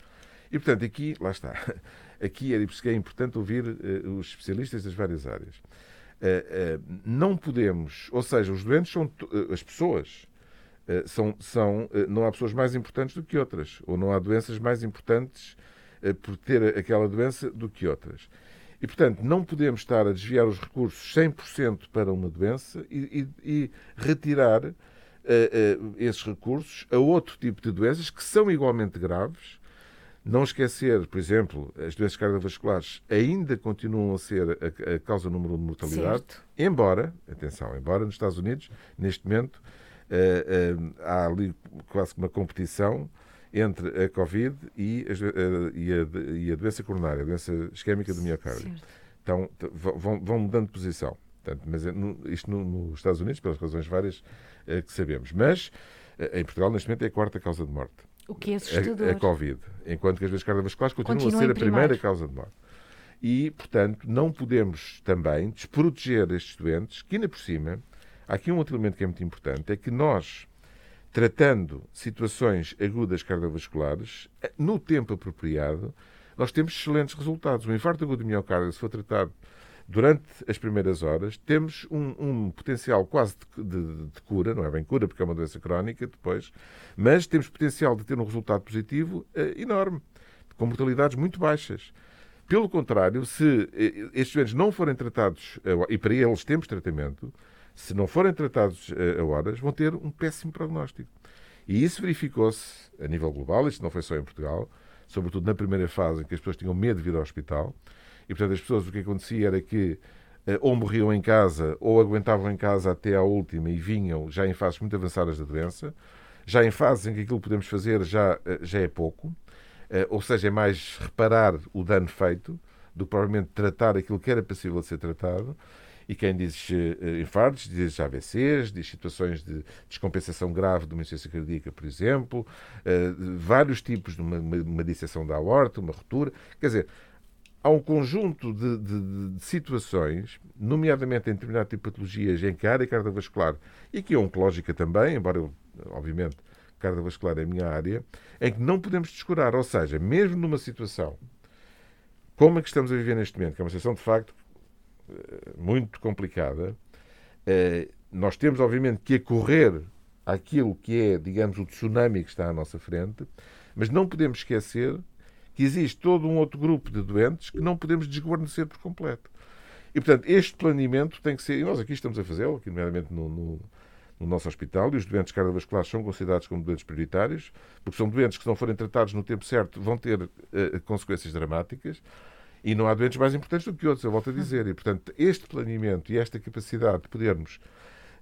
E, portanto, aqui, lá está. [LAUGHS] Aqui é é importante ouvir uh, os especialistas das várias áreas. Uh, uh, não podemos, ou seja, os doentes são as pessoas. são, são, não há pessoas mais importantes do que outras, ou não há doenças mais importantes por ter aquela doença do que outras. E, portanto, não podemos estar a desviar os recursos 100% para uma doença e, e, e retirar uh, uh, esses recursos a outro tipo de doenças que são igualmente graves. Não esquecer, por exemplo, as doenças cardiovasculares ainda continuam a ser a, a causa número um de mortalidade, certo. embora, atenção, embora nos Estados Unidos, neste momento, uh, há ali quase que uma competição entre a Covid e a, eh, e a, e a doença coronária, a doença isquémica do miocárdio. Então, vão, vão mudando de posição. Portanto, mas é isto no, nos Estados Unidos, pelas razões várias é, que sabemos. Mas em Portugal, neste momento, é a quarta causa de morte. O que é assustador. A, a Covid. Enquanto que as doenças cardiovasculares continuam Continua a ser a primeira causa de morte. E, portanto, não podemos também desproteger estes doentes, que ainda por cima, há aqui um outro elemento que é muito importante, é que nós tratando situações agudas cardiovasculares, no tempo apropriado, nós temos excelentes resultados. O infarto agudo de miocárdio, se for tratado durante as primeiras horas, temos um, um potencial quase de, de, de, cura, não é bem cura, porque é uma doença crónica depois, mas temos potencial de ter um resultado positivo eh, enorme, com mortalidades muito baixas. Pelo contrário, se eh, estes doentes não forem tratados, eh, e para eles temos tratamento, se não forem tratados a horas, vão ter um péssimo prognóstico. E isso verificou-se a nível global, isto não foi só em Portugal, sobretudo na primeira fase em que as pessoas tinham medo de vir ao hospital. E, portanto, as pessoas, o que acontecia era que eh, ou morriam em casa ou aguentavam em casa até à última e vinham já em fases muito avançadas da doença. Já em fases em que aquilo que podemos fazer já, eh, já é pouco, eh, ou seja, é mais reparar o dano feito do que provavelmente tratar aquilo que era possível de ser tratado. E quem diz uh, infartos, diz AVCs, diz situações de descompensação grave de uma insuficiência cardíaca, por exemplo, uh, vários tipos de uma, uma, uma disseção da aorta, uma ruptura. Quer dizer, há um conjunto de, de, de, situações, nomeadamente em determinado tipo de patologias em que a área cardiovascular e que é oncológica também, embora eu, obviamente, cardiovascular é a minha área, em que não podemos descurar. Ou seja, mesmo numa situação como a que estamos a viver neste momento, que é uma situação de facto muito complicada. Eh, nós temos, obviamente, que acorrer àquilo que é, digamos, o tsunami que está à nossa frente, mas não podemos esquecer que existe todo um outro grupo de doentes que não podemos desguarnecer por completo. E, portanto, este planeamento tem que ser, e nós aqui estamos a fazê-lo, aqui nomeadamente no, no, no nosso hospital e os doentes cardiovasculares são considerados como doentes prioritários, porque são doentes que, se não forem tratados no tempo certo, vão ter uh, consequências dramáticas. E não há doentes mais importantes do que outros, eu volto a dizer. E, portanto, este planeamento e esta capacidade de podermos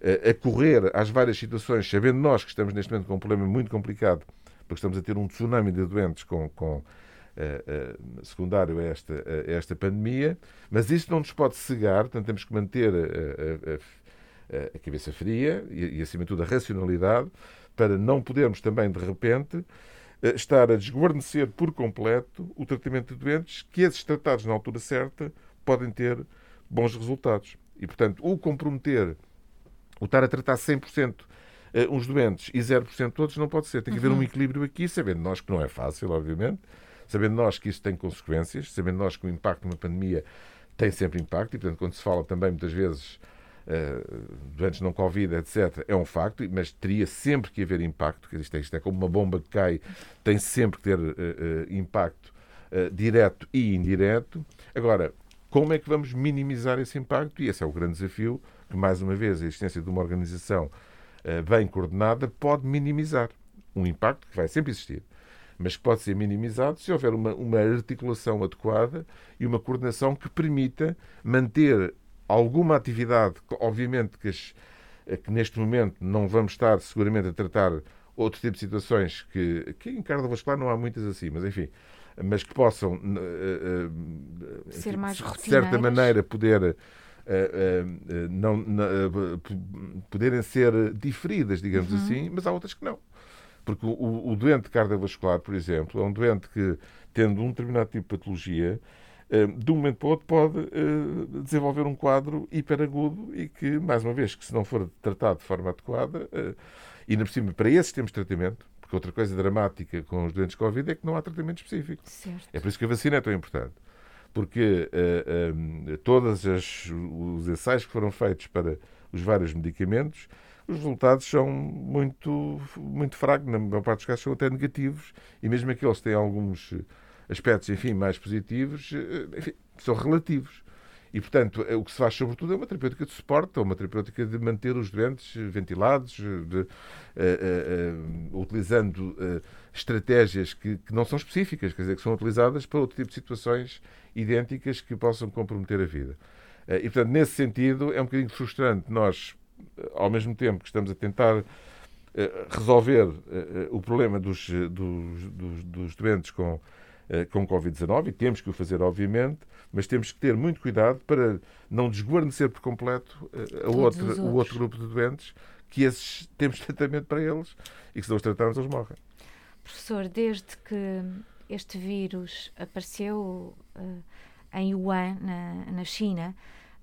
uh, acorrer às várias situações, sabendo nós que estamos neste momento com um problema muito complicado, porque estamos a ter um tsunami de doentes com, com uh, uh, secundário a esta, a esta pandemia, mas isso não nos pode cegar, portanto, temos que manter a, a cabeça fria e, e, acima de tudo, a racionalidade para não podermos também, de repente, estar a desguarnecer por completo o tratamento de doentes que, esses tratados na altura certa, podem ter bons resultados. E, portanto, o comprometer, o estar a tratar 100% eh, uns doentes e 0% outros, não pode ser. Tem que haver um uhum. equilíbrio aqui, sabendo nós que não é fácil, obviamente, sabendo nós que isso tem consequências, sabendo nós que o impacto de uma pandemia tem sempre impacto, e, portanto, quando se fala também, muitas vezes, doentes não Covid, etc., é um facto, mas teria sempre que haver impacto, que isto é, isto é como uma bomba que cai, tem sempre que ter uh, uh, impacto direto e indireto. Agora, como é que vamos minimizar esse impacto? E esse é o grande desafio que, mais uma vez, a existência de uma organização bem coordenada pode minimizar um impacto que vai sempre existir mas que pode ser minimizado se houver uma, uma articulação adequada e uma coordenação que permita manter alguma atividade, obviamente que, as, eh, que neste momento não vamos estar seguramente a tratar outro tipo de situações que, que em cardiovascular não há muitas assim, mas enfim, mas que possam, uh, uh, ser mais de certa maneira, poder não, poderem ser diferidas, digamos uhum. assim, mas há outras que não. Porque o, o doente cardiovascular, por exemplo, é um doente que, tendo um determinado tipo de patologia, eh, de um momento para o outro pode eh, desenvolver um quadro hiperagudo e que, mais uma vez, que se não for tratado de forma adequada, eh, e na por cima, para esses temos tratamento, porque outra coisa dramática com os doentes Covid é que não há tratamento específico. Certo. É por isso que a vacina é tão importante. Porque uh, uh, todos os ensaios que foram feitos para os vários medicamentos, os resultados são muito, muito fracos, na maior parte dos casos são até negativos, e mesmo aqueles que têm alguns aspectos, enfim, mais positivos, eh, enfim, são relativos. E, portanto, eh, o que se faz, sobretudo, é uma terapêutica de suporte, uma terapêutica de manter os doentes ventilados, de, uh, uh, uh, utilizando estratégias que, que, não são específicas, quer dizer, que são utilizadas para outro tipo de situações idênticas que possam comprometer a vida. e, portanto, nesse sentido, é um bocadinho frustrante nós, ao mesmo tempo que estamos a tentar resolver o problema dos, dos, dos, dos doentes com eh, com Covid-19 e temos que o fazer, obviamente, mas temos que ter muito cuidado para não desguarnecer por completo eh, a outra, o outro grupo de doentes, que esses [LAUGHS] temos tratamento para eles e que se não os tratarmos, eles morrem. Professor, desde que este vírus apareceu uh, em Wuhan, na, na China,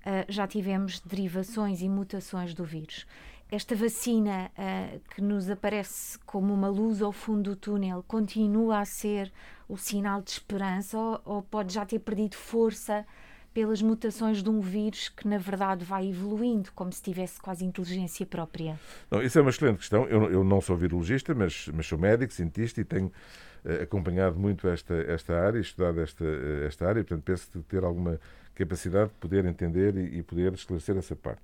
uh, já tivemos derivações e mutações do vírus esta vacina uh, que nos aparece como uma luz ao fundo do túnel continua a ser o sinal de esperança ou, ou, pode já ter perdido força pelas mutações de um vírus que na verdade vai evoluindo como se tivesse quase inteligência própria? Não, isso é uma excelente questão. Eu, eu não sou virologista, mas, mas sou médico, cientista e tenho uh, acompanhado muito esta, esta área, estudado esta, uh, esta área, portanto penso ter alguma capacidade de poder entender e, e poder esclarecer essa parte.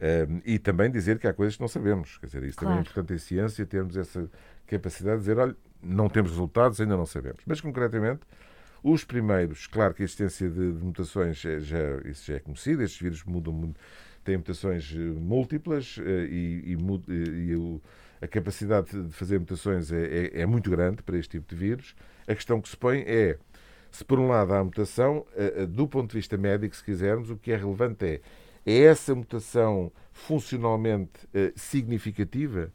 Um, e também dizer que há coisas que não sabemos. Quer dizer, isso claro. também é importante em ciência, termos essa capacidade de dizer, olha, não temos resultados, ainda não sabemos. Mas, concretamente, os primeiros, claro que a existência de, de mutações, é, já, isso já é conhecido, estes vírus mudam, têm mutações eh, múltiplas eh, e, e, e o, a capacidade de fazer mutações é, é, é, muito grande para este tipo de vírus. A questão que se põe é, se por um lado há mutação, eh, do ponto de vista médico, se quisermos, o que é relevante é é essa mutação funcionalmente significativa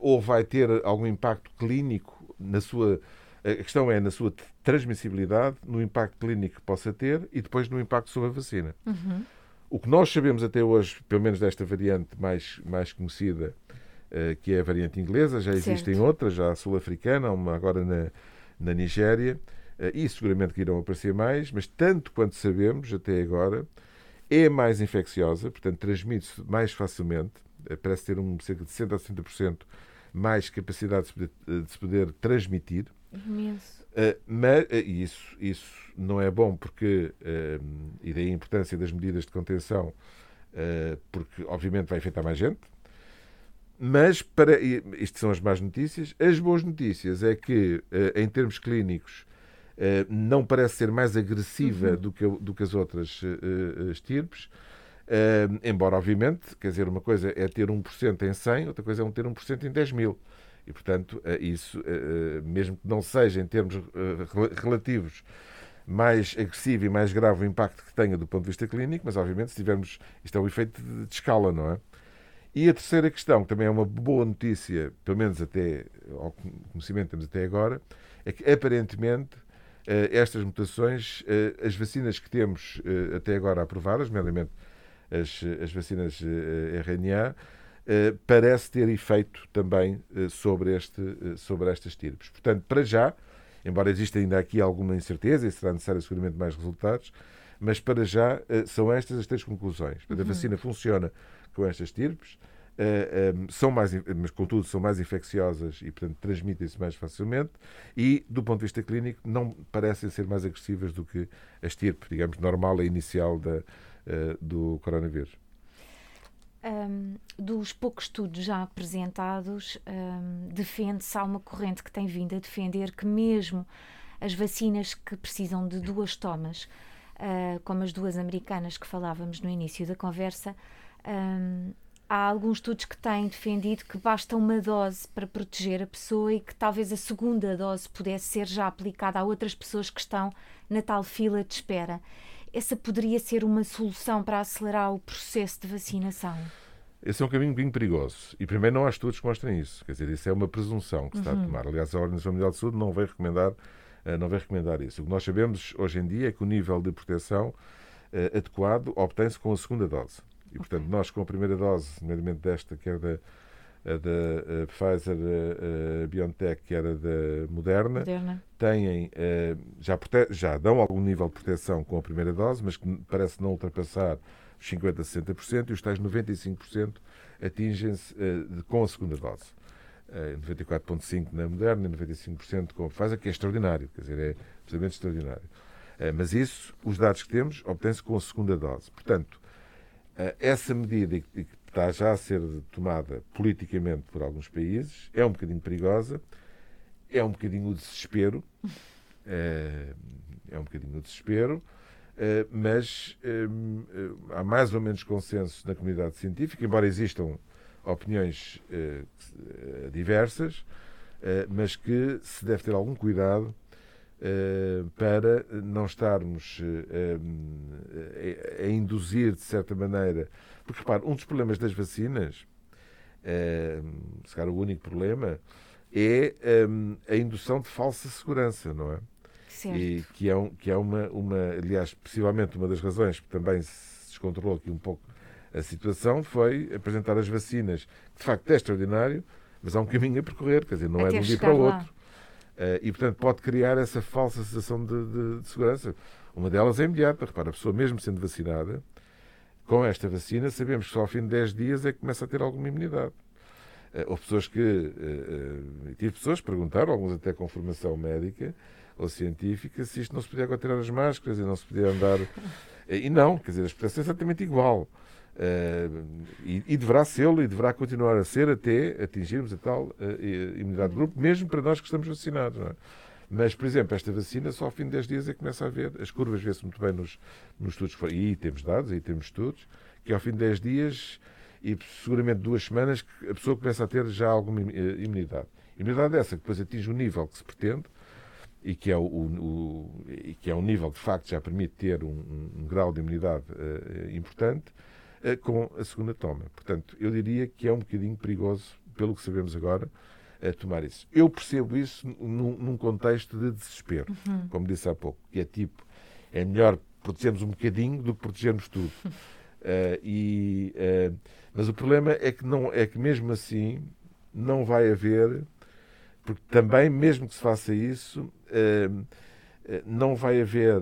ou vai ter algum impacto clínico na sua. A questão é na sua transmissibilidade, no impacto clínico que possa ter e depois no impacto sobre a vacina. Uhum. O que nós sabemos até hoje, pelo menos desta variante mais, mais conhecida, uh, que é a variante inglesa, já existem certo. outras, já a sul-africana, uma agora na, na Nigéria, uh, e seguramente que irão aparecer mais, mas tanto quanto sabemos até agora, é mais infecciosa, portanto, transmite-se mais facilmente, eh, parece ter um, cerca de 60% a 70% mais capacidade de se poder, eh, de se poder transmitir. Imenso. Uh, mas uh, isso, isso não é bom porque, uh, e daí a importância das medidas de contenção, porque obviamente vai afetar mais gente, mas, para, isto são as más notícias. As boas notícias é que, em termos clínicos, não parece ser mais agressiva uhum. do, que, do que as outras estirpes. Uh, embora, obviamente, quer dizer, uma coisa é ter 1% em 100, outra coisa é ter 1% em 10 mil. E, portanto, uh, isso, uh, mesmo que não seja em termos relativos mais agressivo e mais grave o impacto que tenha do ponto de vista clínico, mas, obviamente, se tivermos. Isto é um efeito de, de escala, não é? E a terceira questão, que também é uma boa notícia, pelo menos até ao conhecimento que temos até agora, é que aparentemente estas mutações, as vacinas que temos até agora aprovadas, nomeadamente as, as vacinas eh, RNA, eh, parece ter efeito também eh, sobre, este, sobre estas tirpes. Portanto, para já, embora exista ainda aqui alguma incerteza e será necessário seguramente mais resultados, mas para já são estas as três conclusões. Portanto, a uhum. vacina funciona com estas tirpes, são mais, mas contudo são mais infecciosas e, portanto, transmitem-se mais facilmente e, do ponto de vista clínico, não parecem ser mais agressivas do que a estirpe, digamos, normal, a inicial da, do coronavírus? Um, dos poucos estudos já apresentados, um, defende-se, há uma corrente que tem vindo a defender que mesmo as vacinas que precisam de duas tomas, uh, como as duas americanas que falávamos no início da conversa, um, há alguns estudos que têm defendido que basta uma dose para proteger a pessoa e que talvez a segunda dose pudesse ser já aplicada a outras pessoas que estão na tal fila de espera essa poderia ser uma solução para acelerar o processo de vacinação? Esse é um caminho bem perigoso. E primeiro não há estudos que mostrem isso. Quer dizer, isso é uma presunção que se está uhum. a tomar. Aliás, a Organização Mundial de Saúde não vai recomendar, eh, não vai recomendar isso. O que nós sabemos hoje em dia é que o nível de proteção uh, adequado obtém-se com a segunda dose. E, portanto, nós com a primeira dose, nomeadamente desta, que é da a da Pfizer, a, a BioNTech, que era da Moderna, Moderna. têm, eh, já, já dão algum nível de proteção com a primeira dose, mas que parece não ultrapassar os 50% a 60%, e os tais 95% atingem-se eh, com a segunda dose. 94,5% eh, na Moderna e 95% com a Pfizer, que é extraordinário, quer dizer, é absolutamente extraordinário. Mas isso, os dados que temos, obtêm-se com a segunda dose. Portanto, essa medida que está já a ser tomada politicamente por alguns países, é um bocadinho perigosa, é um bocadinho o desespero, é, [LAUGHS] é um bocadinho o desespero, é, mas é, há mais ou menos consenso na comunidade científica, embora existam opiniões diversas, mas que se deve ter algum cuidado para não estarmos a induzir, de certa maneira, porque, repare, um dos problemas das vacinas, é, se calhar o único problema, é um, a indução de falsa segurança, não é? Certo. E que é, um, que é uma, uma, aliás, possivelmente uma das razões que também se descontrolou aqui um pouco a situação foi apresentar as vacinas, que de facto é extraordinário, mas há um caminho a percorrer, quer dizer, não é Até é de um dia para o outro. Uh, e, portanto, pode criar essa falsa sensação de, de, de, segurança. Uma delas é imediata. Repara, a pessoa, mesmo sendo vacinada, com esta vacina, sabemos que só ao fim de 10 dias é que começa a ter alguma imunidade. Uh, houve pessoas que. Uh, tive pessoas que perguntaram, alguns até com formação médica ou científica, se isto não se podia agora tirar as máscaras e não se podia andar. e não, quer dizer, a expressão é exatamente igual. Uh, e, e, deverá ser-lo e deverá continuar a ser até atingirmos a tal uh, imunidade de grupo, mesmo para nós que estamos vacinados. É? Mas, por exemplo, esta vacina só ao fim de 10 dias é que começa a ver. As curvas vê-se muito bem nos, nos estudos. E aí temos dados, aí temos estudos, que ao fim de 10 dias e seguramente duas semanas a pessoa começa a ter já alguma imunidade. Imunidade essa que depois atinge o nível que se pretende e que é, o, o, e que é um nível que de facto já permite ter um, um, um grau de imunidade uh, importante uh, com a segunda toma. Portanto, eu diria que é um bocadinho perigoso, pelo que sabemos agora, a tomar isso. Eu percebo isso num, num contexto de desespero, uhum. como disse há pouco, que é tipo, é melhor protegermos um bocadinho do que protegermos tudo. Uh, [LAUGHS] e, uh, mas o problema é que, não, é que mesmo assim não vai haver, porque também, mesmo que se faça isso, uh, não vai haver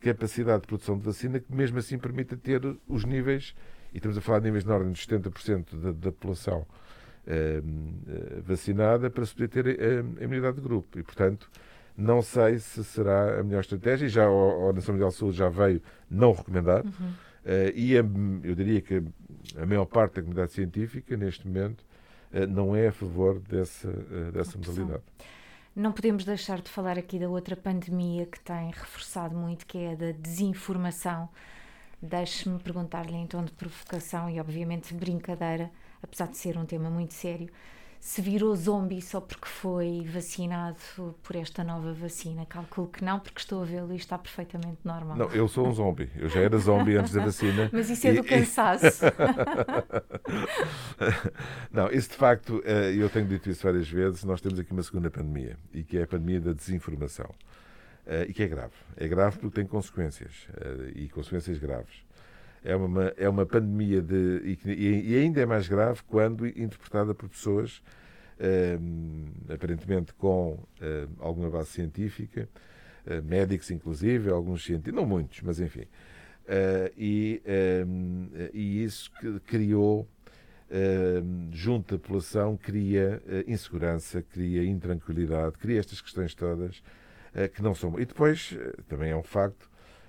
capacidade de produção de vacina que mesmo assim permita ter os níveis, e estamos a falar de níveis na ordem de 70% da, da população vacinada para se poder ter a, imunidade de grupo. E, portanto, não sei se será a melhor estratégia. Já a Organização Mundial de Saúde já veio não recomendar. Uhum. Uh, e a, eu diria que a maior parte da comunidade científica, neste momento, não é a favor dessa, dessa modalidade. Não podemos deixar de falar aqui da outra pandemia que tem reforçado muito, que é a da desinformação. Deixe-me perguntar-lhe em tom de provocação e, obviamente, brincadeira, apesar de ser um tema muito sério se virou zombie só porque foi vacinado por esta nova vacina. Calculo que não, porque estou a vê-lo e está perfeitamente normal. Não, eu sou um zombie. Eu já era zombie antes da vacina. [LAUGHS] Mas isso é do cansaço. [LAUGHS] não, isso de facto, eh, eu tenho dito isso várias vezes, nós temos aqui uma segunda pandemia, e que é a pandemia da desinformação. Eh, e que é grave. É grave porque tem consequências, eh, e consequências graves é uma, é uma pandemia de, e, e, ainda é mais grave quando interpretada por pessoas um, aparentemente com um, alguma base científica, uh, médicos inclusive, alguns cientistas, não muitos, mas enfim. Uh, e, um, e isso criou, junto à população, cria uh, insegurança, cria intranquilidade, cria estas questões todas que não são. E depois, também é um facto,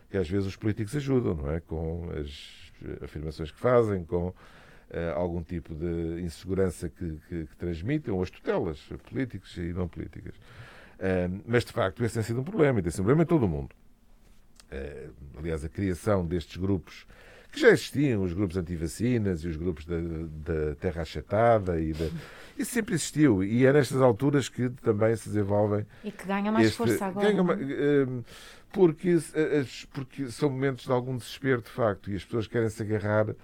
que às vezes os políticos ajudam, não é? Com as afirmações que fazem, com uh, algum tipo de insegurança que, que, que, transmitem, ou as tutelas políticas e não políticas. Uh, mas, de facto, esse tem sido um problema, e tem sido um problema em todo o mundo. Uh, aliás, a criação destes grupos que já existiam, os grupos anti-vacinas e os grupos da, da terra achatada e da, isso sempre existiu e é nestas alturas que também se desenvolvem e que ganha mais este, força agora uma, uh, porque, porque são momentos de algum desespero de facto e as pessoas querem se agarrar uh,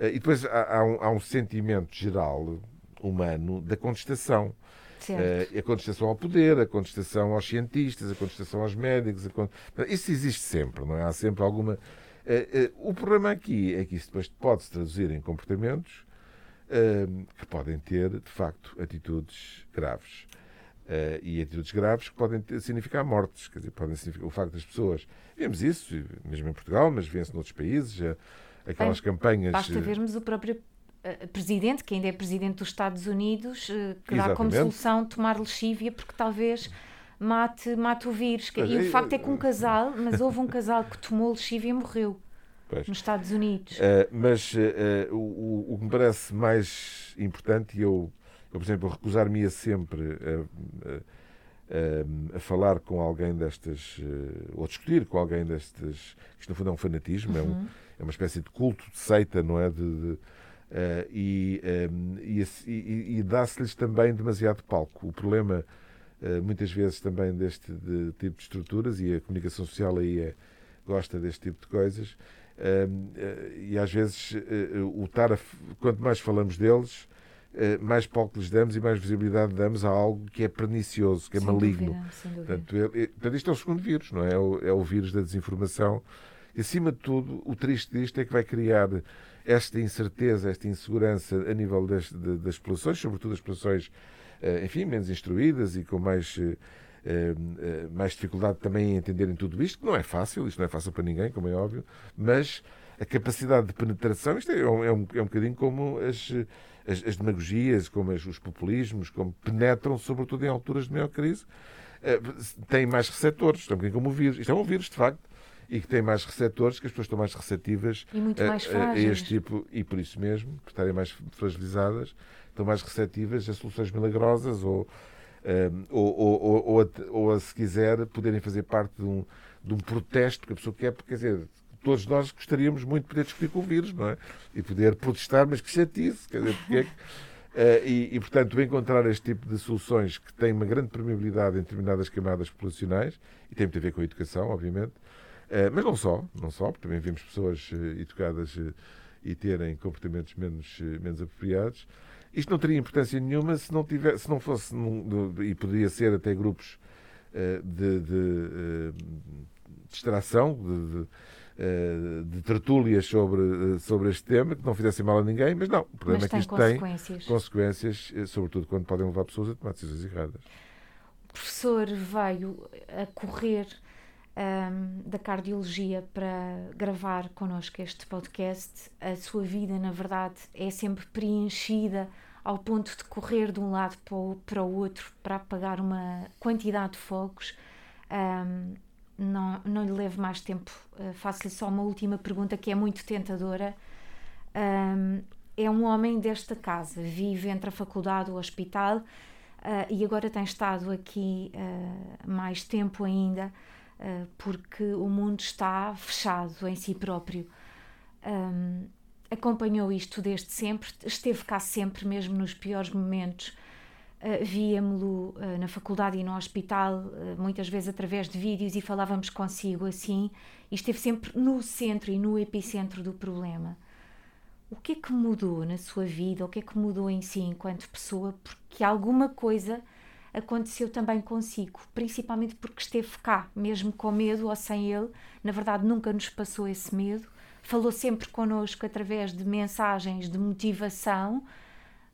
e depois há, há, um, há um sentimento geral humano da contestação Uh, a contestação ao poder, a contestação aos cientistas, a contestação aos médicos. A Isso existe sempre, não é? Há sempre alguma o problema aqui é que isso depois pode-se traduzir em comportamentos uh, que podem ter, de facto, atitudes graves. e atitudes graves que podem ter, significar mortes. Quer dizer, podem significar o facto das pessoas. Vemos isso, mesmo em Portugal, mas vê-se noutros países, aquelas Bem, campanhas. Basta vermos o próprio presidente, que ainda é presidente dos Estados Unidos, que dá como solução tomar lexívia, porque talvez mate, mate o vírus. E o facto é que um casal, mas houve um casal que tomou lexívia e morreu. Pois. Nos Estados Unidos. Uh, mas uh, o, o, que me parece mais importante, e eu, eu, por exemplo, recusar-me-ia sempre a, a, falar com alguém destas, uh, ou discutir com alguém destas, isto no fundo é um fanatismo, uhum. é, um, uhum. é, uma espécie de culto, de seita, não é? De, de, e, um, e, e, e dá-se-lhes também demasiado palco. O problema eh, muitas vezes também deste de, tipo de estruturas e a comunicação social aí é, gosta deste tipo de coisas eh, e às vezes eh, o TARAF, quanto mais falamos deles mais palco lhes damos e mais visibilidade damos a algo que é pernicioso, que é sem maligno. Dúvida, portanto, ele, portanto, isto é o segundo vírus, não é? É o, é o vírus da desinformação. E, acima de tudo, o triste disto é que vai criar esta incerteza, esta insegurança a nível das, das populações, sobretudo as populações eh, enfim, menos instruídas e com mais, eh, eh, mais dificuldade também em entenderem tudo isto, que não é fácil, isto não é fácil para ninguém, como é óbvio, mas a capacidade de penetração, isto é, é um, é um, é um bocadinho como as, as, as demagogias, como as, os populismos, como penetram, sobretudo em alturas de maior crise, têm mais receptores, também como o vírus. Isto é um vírus, de facto, e que tem mais receptores, que as pessoas estão mais receptivas a, a, este tipo, e por isso mesmo, por estarem mais fragilizadas, estão mais receptivas a soluções milagrosas ou, um, ou, ou, ou, ou, a, ou, a, se quiser, poderem fazer parte de um, de um protesto que a pessoa quer, porque, quer dizer, todos nós gostaríamos muito de poder discutir com o vírus, não é? E poder protestar, mas que chatice, quer dizer, porque é que. Uh, [LAUGHS] e, e, portanto, encontrar este tipo de soluções que têm uma grande permeabilidade em determinadas camadas populacionais, e tem muito a ver com a educação, obviamente, uh, mas não só, não só, porque também vemos pessoas uh, educadas e terem comportamentos menos, menos apropriados, isto não teria importância nenhuma se não, tivesse, se não fosse, e poderia ser até grupos uh, de, de uh, distração, de, de, uh, de, tertúlias sobre, sobre este tema, que não fizessem mal a ninguém, mas não. O problema mas é que isto consequências. tem consequências, sobretudo quando podem levar pessoas a tomar decisões erradas. O professor veio a correr um, da cardiologia para gravar connosco este podcast. A sua vida, na verdade, é sempre preenchida ao ponto de correr de um lado para o outro para apagar uma quantidade de fogos. Um, não, não lhe levo mais tempo, uh, faço-lhe só uma última pergunta que é muito tentadora. Um, é um homem desta casa, vive entre a faculdade e o hospital uh, e agora tem estado aqui uh, mais tempo ainda uh, porque o mundo está fechado em si próprio. Um, acompanhou isto desde sempre, esteve cá sempre, mesmo nos piores momentos. Uh, Víamos-lo uh, na faculdade e no hospital, uh, muitas vezes através de vídeos, e falávamos consigo assim, e esteve sempre no centro e no epicentro do problema. O que é que mudou na sua vida? O que é que mudou em si enquanto pessoa? Porque alguma coisa aconteceu também consigo, principalmente porque esteve cá, mesmo com medo ou sem ele. Na verdade, nunca nos passou esse medo. Falou sempre connosco através de mensagens de motivação.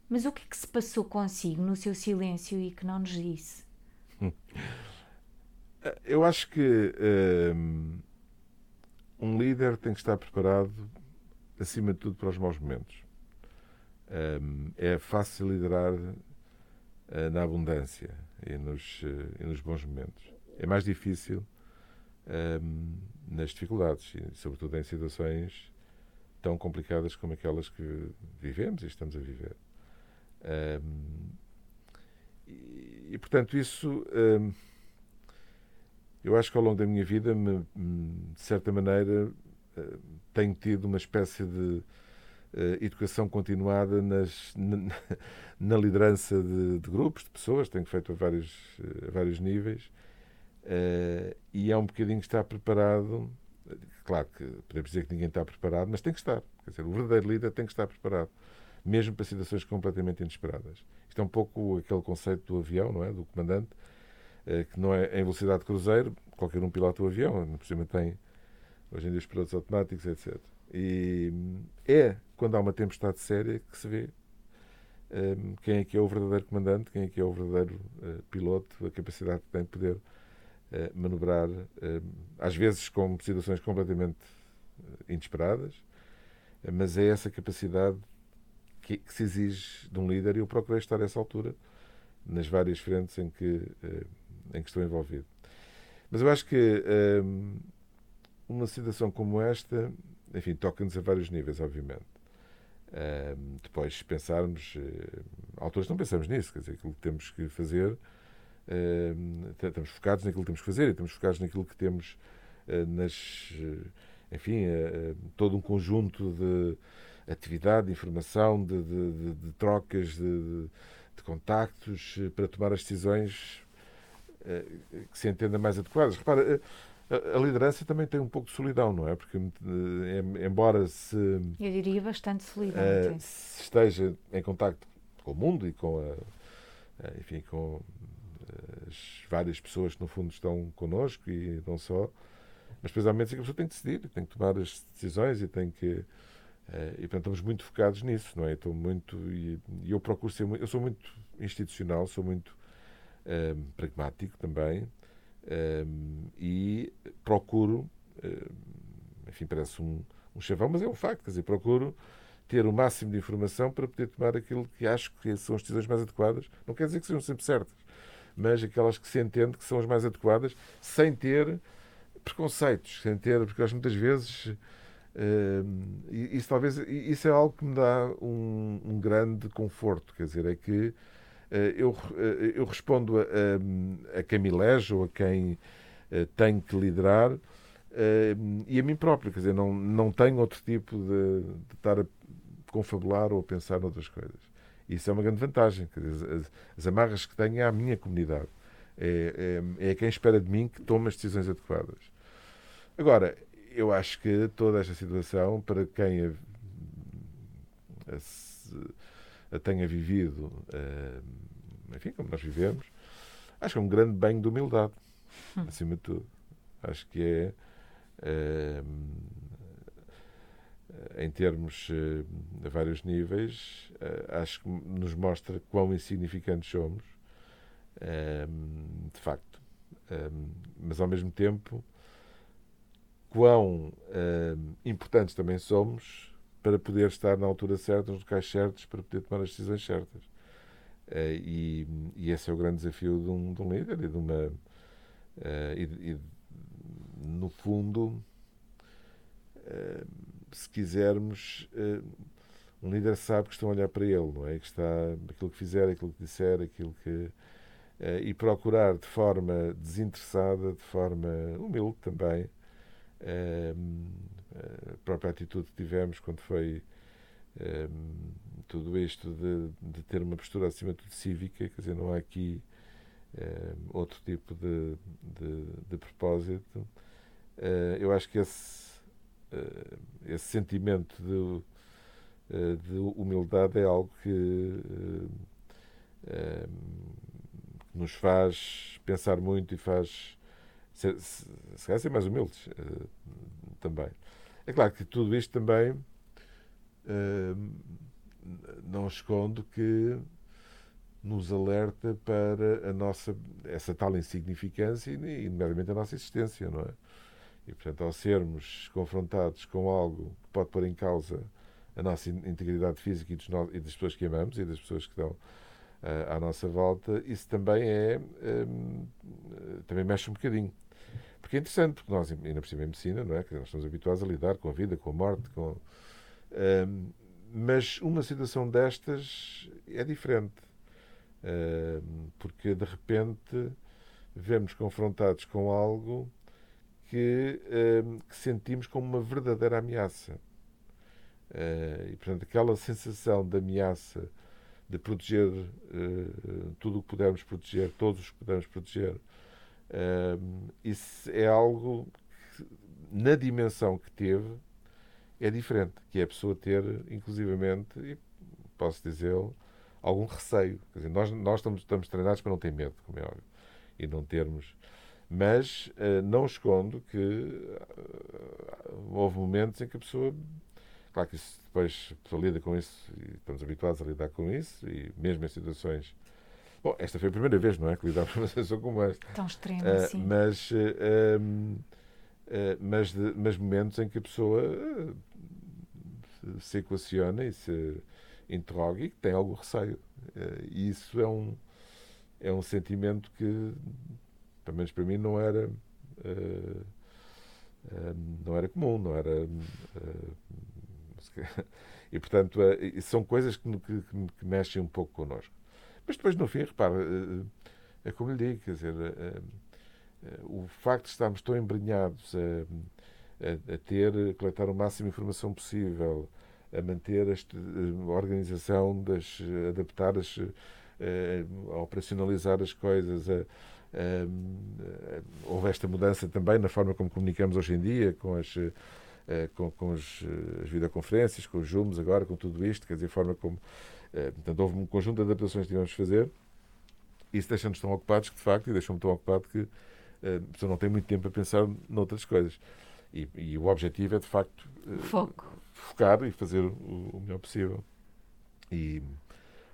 Mas o que é que se passou consigo no seu silêncio e que não nos disse? Eu acho que um, um líder tem que estar preparado acima de tudo, para os maus momentos. Um, é fácil liderar uh, na abundância e nos, uh, e nos bons momentos. É mais difícil um, nas dificuldades, e sobretudo em situações tão complicadas como aquelas que vivemos e estamos a viver. Um, e, e, portanto, isso eu acho que ao longo da minha vida, me, de certa maneira, eh, tenho tido uma espécie de educação continuada nas, na, na liderança de, de, grupos, de pessoas, tenho feito a vários, uh, a vários níveis, uh, e é um bocadinho estar preparado. Claro que podemos dizer que ninguém está preparado, mas tem que estar. Quer dizer, o verdadeiro líder tem que estar preparado, mesmo para situações completamente inesperadas. Isto é um pouco aquele conceito do avião, não é? Do comandante, que não é em velocidade de cruzeiro, qualquer um pilota o avião, por cima tem hoje em dia os pilotos automáticos, etc. E é quando há uma tempestade séria que se vê um, quem é que é o verdadeiro comandante, quem é que é o verdadeiro uh, piloto, a capacidade que tem de poder uh, manobrar, uh, às vezes com situações completamente inesperadas, mas é essa capacidade que, que, se exige de um líder e eu procurei estar a essa altura nas várias frentes em que, em que estou envolvido. Mas eu acho que hum, uma situação como esta, enfim, toca-nos a vários níveis, obviamente. Depois, pensarmos, uh, autores não pensamos nisso, quer dizer, aquilo que temos que fazer, estamos focados naquilo que temos que fazer e estamos focados naquilo que temos uh, nas, enfim, todo um conjunto de atividade, de informação, de, de, de, de trocas, de, contactos para tomar as decisões que se entenda mais adequadas. Repara, a liderança também tem um pouco de solidão, não é? Porque, eh, embora se. Eu diria bastante solidão. Uh, se esteja em contacto com o mundo e com a, enfim, com as várias pessoas que no fundo estão connosco e não só, mas depois há momentos em que a pessoa tem que decidir, tem que tomar as decisões e tem que. Uh, e portanto estamos muito focados nisso, não é? Estou muito. E, e eu procuro ser. Eu sou muito institucional, sou muito uh, pragmático também e procuro, enfim, parece um, um chavão, mas é um facto, quer dizer, procuro ter o máximo de informação para poder tomar aquilo que acho que são as decisões mais adequadas. Não quer dizer que sejam sempre certas, mas aquelas que se entende que são as mais adequadas, sem ter preconceitos, sem ter, porque acho muitas vezes uh, isso talvez isso é algo que me dá um, um grande conforto, quer dizer, é que eu, eh, eu respondo a, a, quem me elege ou a quem eh, tem que liderar e a mim próprio, quer dizer, não, não tenho outro tipo de, de estar a confabular ou a pensar noutras coisas. Isso é uma grande vantagem. Dizer, as, as, amarras que tenho é à minha comunidade. É, é, é quem espera de mim que tome as decisões adequadas. Agora, eu acho que toda esta situação, para quem a, a tenha vivido enfim, como nós vivemos, acho que é um grande banho de humildade, hum. acima de tudo. Acho que é, é em termos a vários níveis, acho que nos mostra quão insignificantes somos, de facto. Mas ao mesmo tempo, quão importantes também somos para poder estar na altura certa, nos locais certos, para poder tomar as decisões certas. Uh, e, e, esse é o grande desafio de um, de um líder e de uma. Uh, e, e, no fundo, uh, se quisermos, um líder sabe que estão a olhar para ele, não é? Que está aquilo que fizer, aquilo que disser, aquilo que e procurar de forma desinteressada, de forma humilde também, a própria atitude que tivemos quando foi uh, tudo isto de, de, ter uma postura acima de tudo cívica, quer dizer, não há aqui outro tipo de, de, de propósito. eu acho que esse, esse sentimento de eh, de humildade é algo que, eh, que nos faz pensar muito e faz se, se, se ser mais humildes também. É claro que tudo isto também não esconde que nos alerta para a nossa essa tal insignificância e, nomeadamente, a nossa existência, não é? E, portanto, ao sermos confrontados com algo que pode pôr em causa a nossa integridade física e, no... e das pessoas que amamos e das pessoas que estão uh, à nossa volta, isso também é um, também mexe um bocadinho. Porque é interessante, porque nós, ainda por cima em medicina, não é? Que nós estamos habituados a lidar com a vida, com a morte, com. Um, mas uma situação destas é diferente. Um, porque de repente vemos confrontados com algo que, que sentimos como uma verdadeira ameaça. Uh, e, portanto, aquela sensação de ameaça de proteger uh, tudo o que pudermos proteger, todos os que pudermos proteger, uh, isso é algo que, na dimensão que teve, é diferente, que é a pessoa ter, inclusivamente, e posso dizê-lo, algum receio. Dizer, nós, nós estamos, estamos treinados para não ter medo, como é óbvio, e não termos. Mas não escondo que houve momentos em que a pessoa Claro que isso, depois a pessoa lida com isso e estamos habituados a lidar com isso e mesmo em situações. Bom, esta foi a primeira vez, não é? Que lidávamos [LAUGHS] com uma situação como esta. Tão extrema, uh, sim. Mas, uh, uh, mas, de, mas momentos em que a pessoa se equaciona e se interroga e que tem algum receio. e isso é um, é um sentimento que, pelo menos para mim, não era. não era comum, não era [LAUGHS] e, portanto, são coisas que, que, que, mexem um pouco connosco. Mas depois, no fim, repara, eh, eh, é como lhe digo, quer dizer, eh, o facto de estarmos tão embrenhados a, a, a ter, a coletar o máximo de informação possível, a manter a organização, das, adaptar as, a, operacionalizar as coisas, a, houve esta mudança também na forma como comunicamos hoje em dia, com as com, com as videoconferências, com os Zooms agora, com tudo isto, quer dizer, a forma como. Eh, portanto, houve um conjunto de adaptações que tivemos de fazer. Isso deixa-nos tão ocupados que, de facto, e deixou-me tão ocupado que a pessoa não tem muito tempo a pensar noutras coisas. E, e o objetivo é, de facto, Foco. focar e fazer o, o, melhor possível. E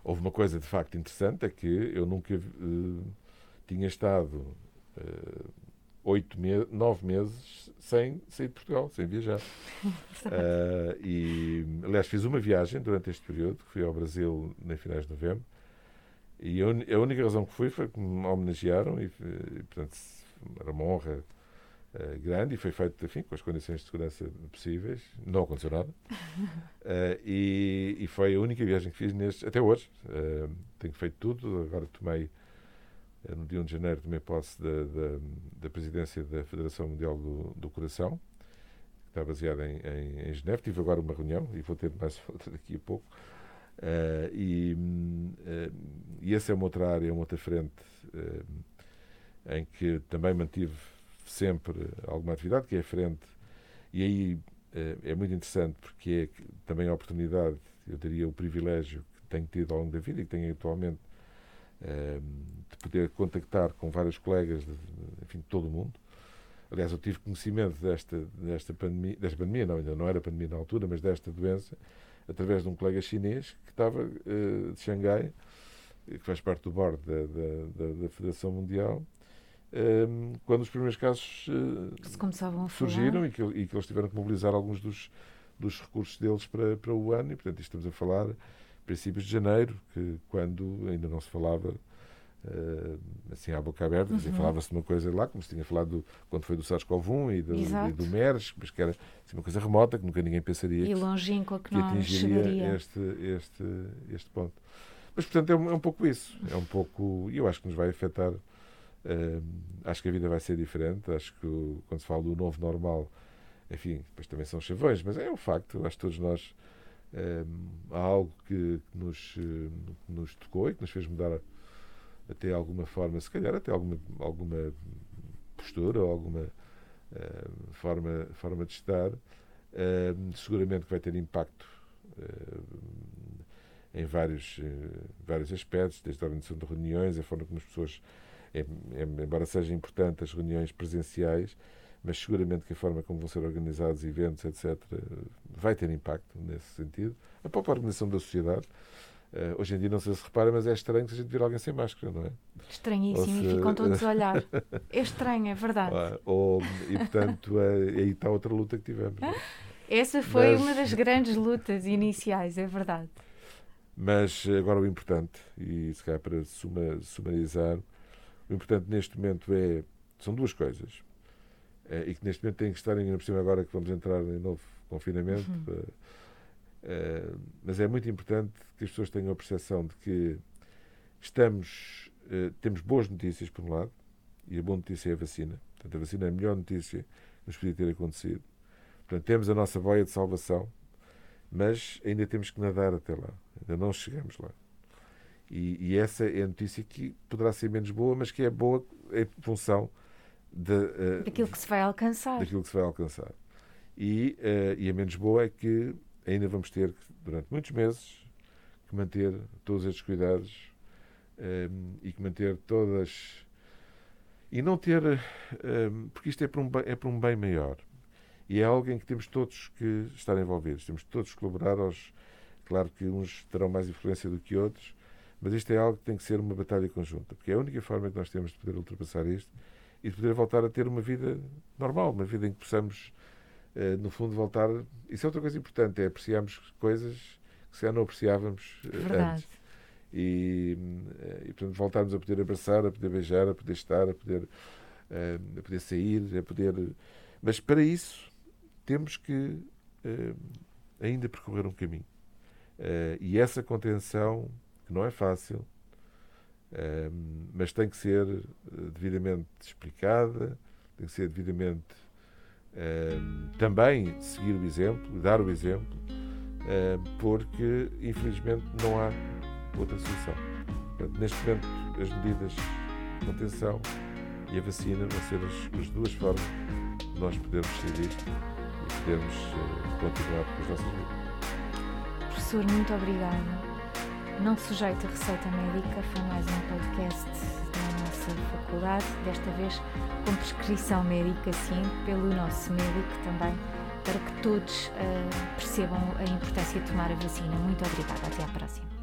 houve uma coisa, de facto, interessante, é que eu nunca tinha estado oito meses, nove meses sem sair de Portugal, sem viajar. uh, [LAUGHS] e, aliás, fiz uma viagem durante este período, que fui ao Brasil em finais de novembro, e a, un, a única razão que fui foi que me homenagearam, e, e portanto, era uma honra uh, grande, e foi feito, enfim, com as condições de segurança possíveis, não aconteceu nada, uh, [LAUGHS] e, e, foi a única viagem que fiz neste, até hoje. tenho feito tudo, agora tomei no dia 1 de janeiro, tomei posse da, da, da presidência da Federação Mundial do, do Coração, que está baseada em, em, em. Tive agora uma reunião e vou ter mais [LAUGHS] outra daqui a pouco. Uh, e, uh, e essa é uma outra área, uma outra frente uh, em que também mantive sempre alguma atividade, que é a frente. E aí é muito interessante porque é também a oportunidade, eu diria o privilégio que tenho tido ao longo da vida e que tenho atualmente de poder contactar com vários colegas de, enfim, de todo o mundo. Aliás, eu tive conhecimento desta, desta pandemia, desta pandemia, não, ainda não era pandemia na altura, mas desta doença, através de um colega chinês que estava uh, de Xangai, que faz parte do board da, da, da, da Federação Mundial, um, quando os primeiros casos uh, surgiram e que, e que, eles tiveram que mobilizar alguns dos, dos recursos deles para, para o ano, e portanto estamos a falar princípios de janeiro, que quando ainda não se falava uh, assim à boca aberta, uhum. falava-se de uma coisa lá, como se tinha falado do, quando foi do SARS-CoV-1 e do, e do MERS, mas que era assim, uma coisa remota, que nunca ninguém pensaria e longínqua que, que atingiria este, este, este ponto. Mas, portanto, é um, é um pouco isso. É um pouco. E eu acho que nos vai afetar. Uh, acho que a vida vai ser diferente. Acho que quando se fala do novo normal, enfim, depois também são chavões, mas é um facto. Acho que todos nós. Há algo que, que nos, uh, nos tocou e que nos fez mudar até alguma forma, se calhar até alguma, alguma postura ou alguma forma, forma de estar. seguramente que vai ter impacto em vários, eh, vários aspectos, desde a organização de reuniões, a forma como as pessoas, embora seja importante as reuniões presenciais, mas seguramente que a forma como vão ser organizados eventos, etc., vai ter impacto nesse sentido. A própria organização da sociedade. Uh, hoje em dia não sei se repara, mas é estranho se a gente vir alguém sem máscara, não é? Estranhíssimo, se... e ficam todos a olhar. [LAUGHS] É estranho, é verdade. Ah, ou, e portanto, é, aí está outra luta que tivemos. É? Essa foi mas... uma das grandes lutas iniciais, é verdade. Mas agora o importante, e se calhar para suma, sumarizar, o importante neste momento é. São duas coisas. É, e que neste momento têm que estar ainda por cima agora que vamos entrar em novo confinamento. Uhum. É, mas é muito importante que as pessoas tenham a percepção de que estamos, é, temos boas notícias, por um lado, e a boa notícia é a vacina. Portanto, a vacina é a melhor notícia que nos podia ter acontecido. Portanto, temos a nossa boia de salvação, mas ainda temos que nadar até lá. Ainda não chegamos lá. E, e, essa é a notícia que poderá ser menos boa, mas que é boa em função de, uh, daquilo que se vai alcançar. Daquilo que se vai alcançar. E, uh, e a menos boa é que ainda vamos ter, durante muitos meses, que manter todos estes cuidados um, eh, e que manter todas. E não ter. Um, porque isto é para, um, é para um bem maior. E é algo em que temos todos que estar envolvidos, temos todos que colaborar aos, Claro que uns terão mais influência do que outros, mas isto é algo que tem que ser uma batalha conjunta, porque é a única forma que nós temos de poder ultrapassar isto e de poder voltar a ter uma vida normal, uma vida em que possamos, eh, no fundo, voltar. Isso é outra coisa importante, é apreciarmos coisas que se já não apreciávamos eh, Verdade. antes. E, eh, e, portanto, voltarmos a poder abraçar, a poder beijar, a poder estar, a poder, a poder sair, a poder. Mas para isso temos que ainda percorrer um caminho. E essa contenção, que não é fácil, mas tem que ser eh, devidamente explicada, tem que ser devidamente também seguir o exemplo, dar o exemplo, porque infelizmente não há outra solução. Portanto, neste momento, as medidas de contenção e a vacina vão ser as, as duas formas de nós podermos sair e podermos continuar com as nossas vidas. Professor, muito obrigada. Não sujeito a receita médica, foi mais um podcast da nossa faculdade, desta vez com prescrição médica, sim, pelo nosso médico também, para que todos uh, percebam a importância de tomar a vacina. Muito obrigada, até à próxima.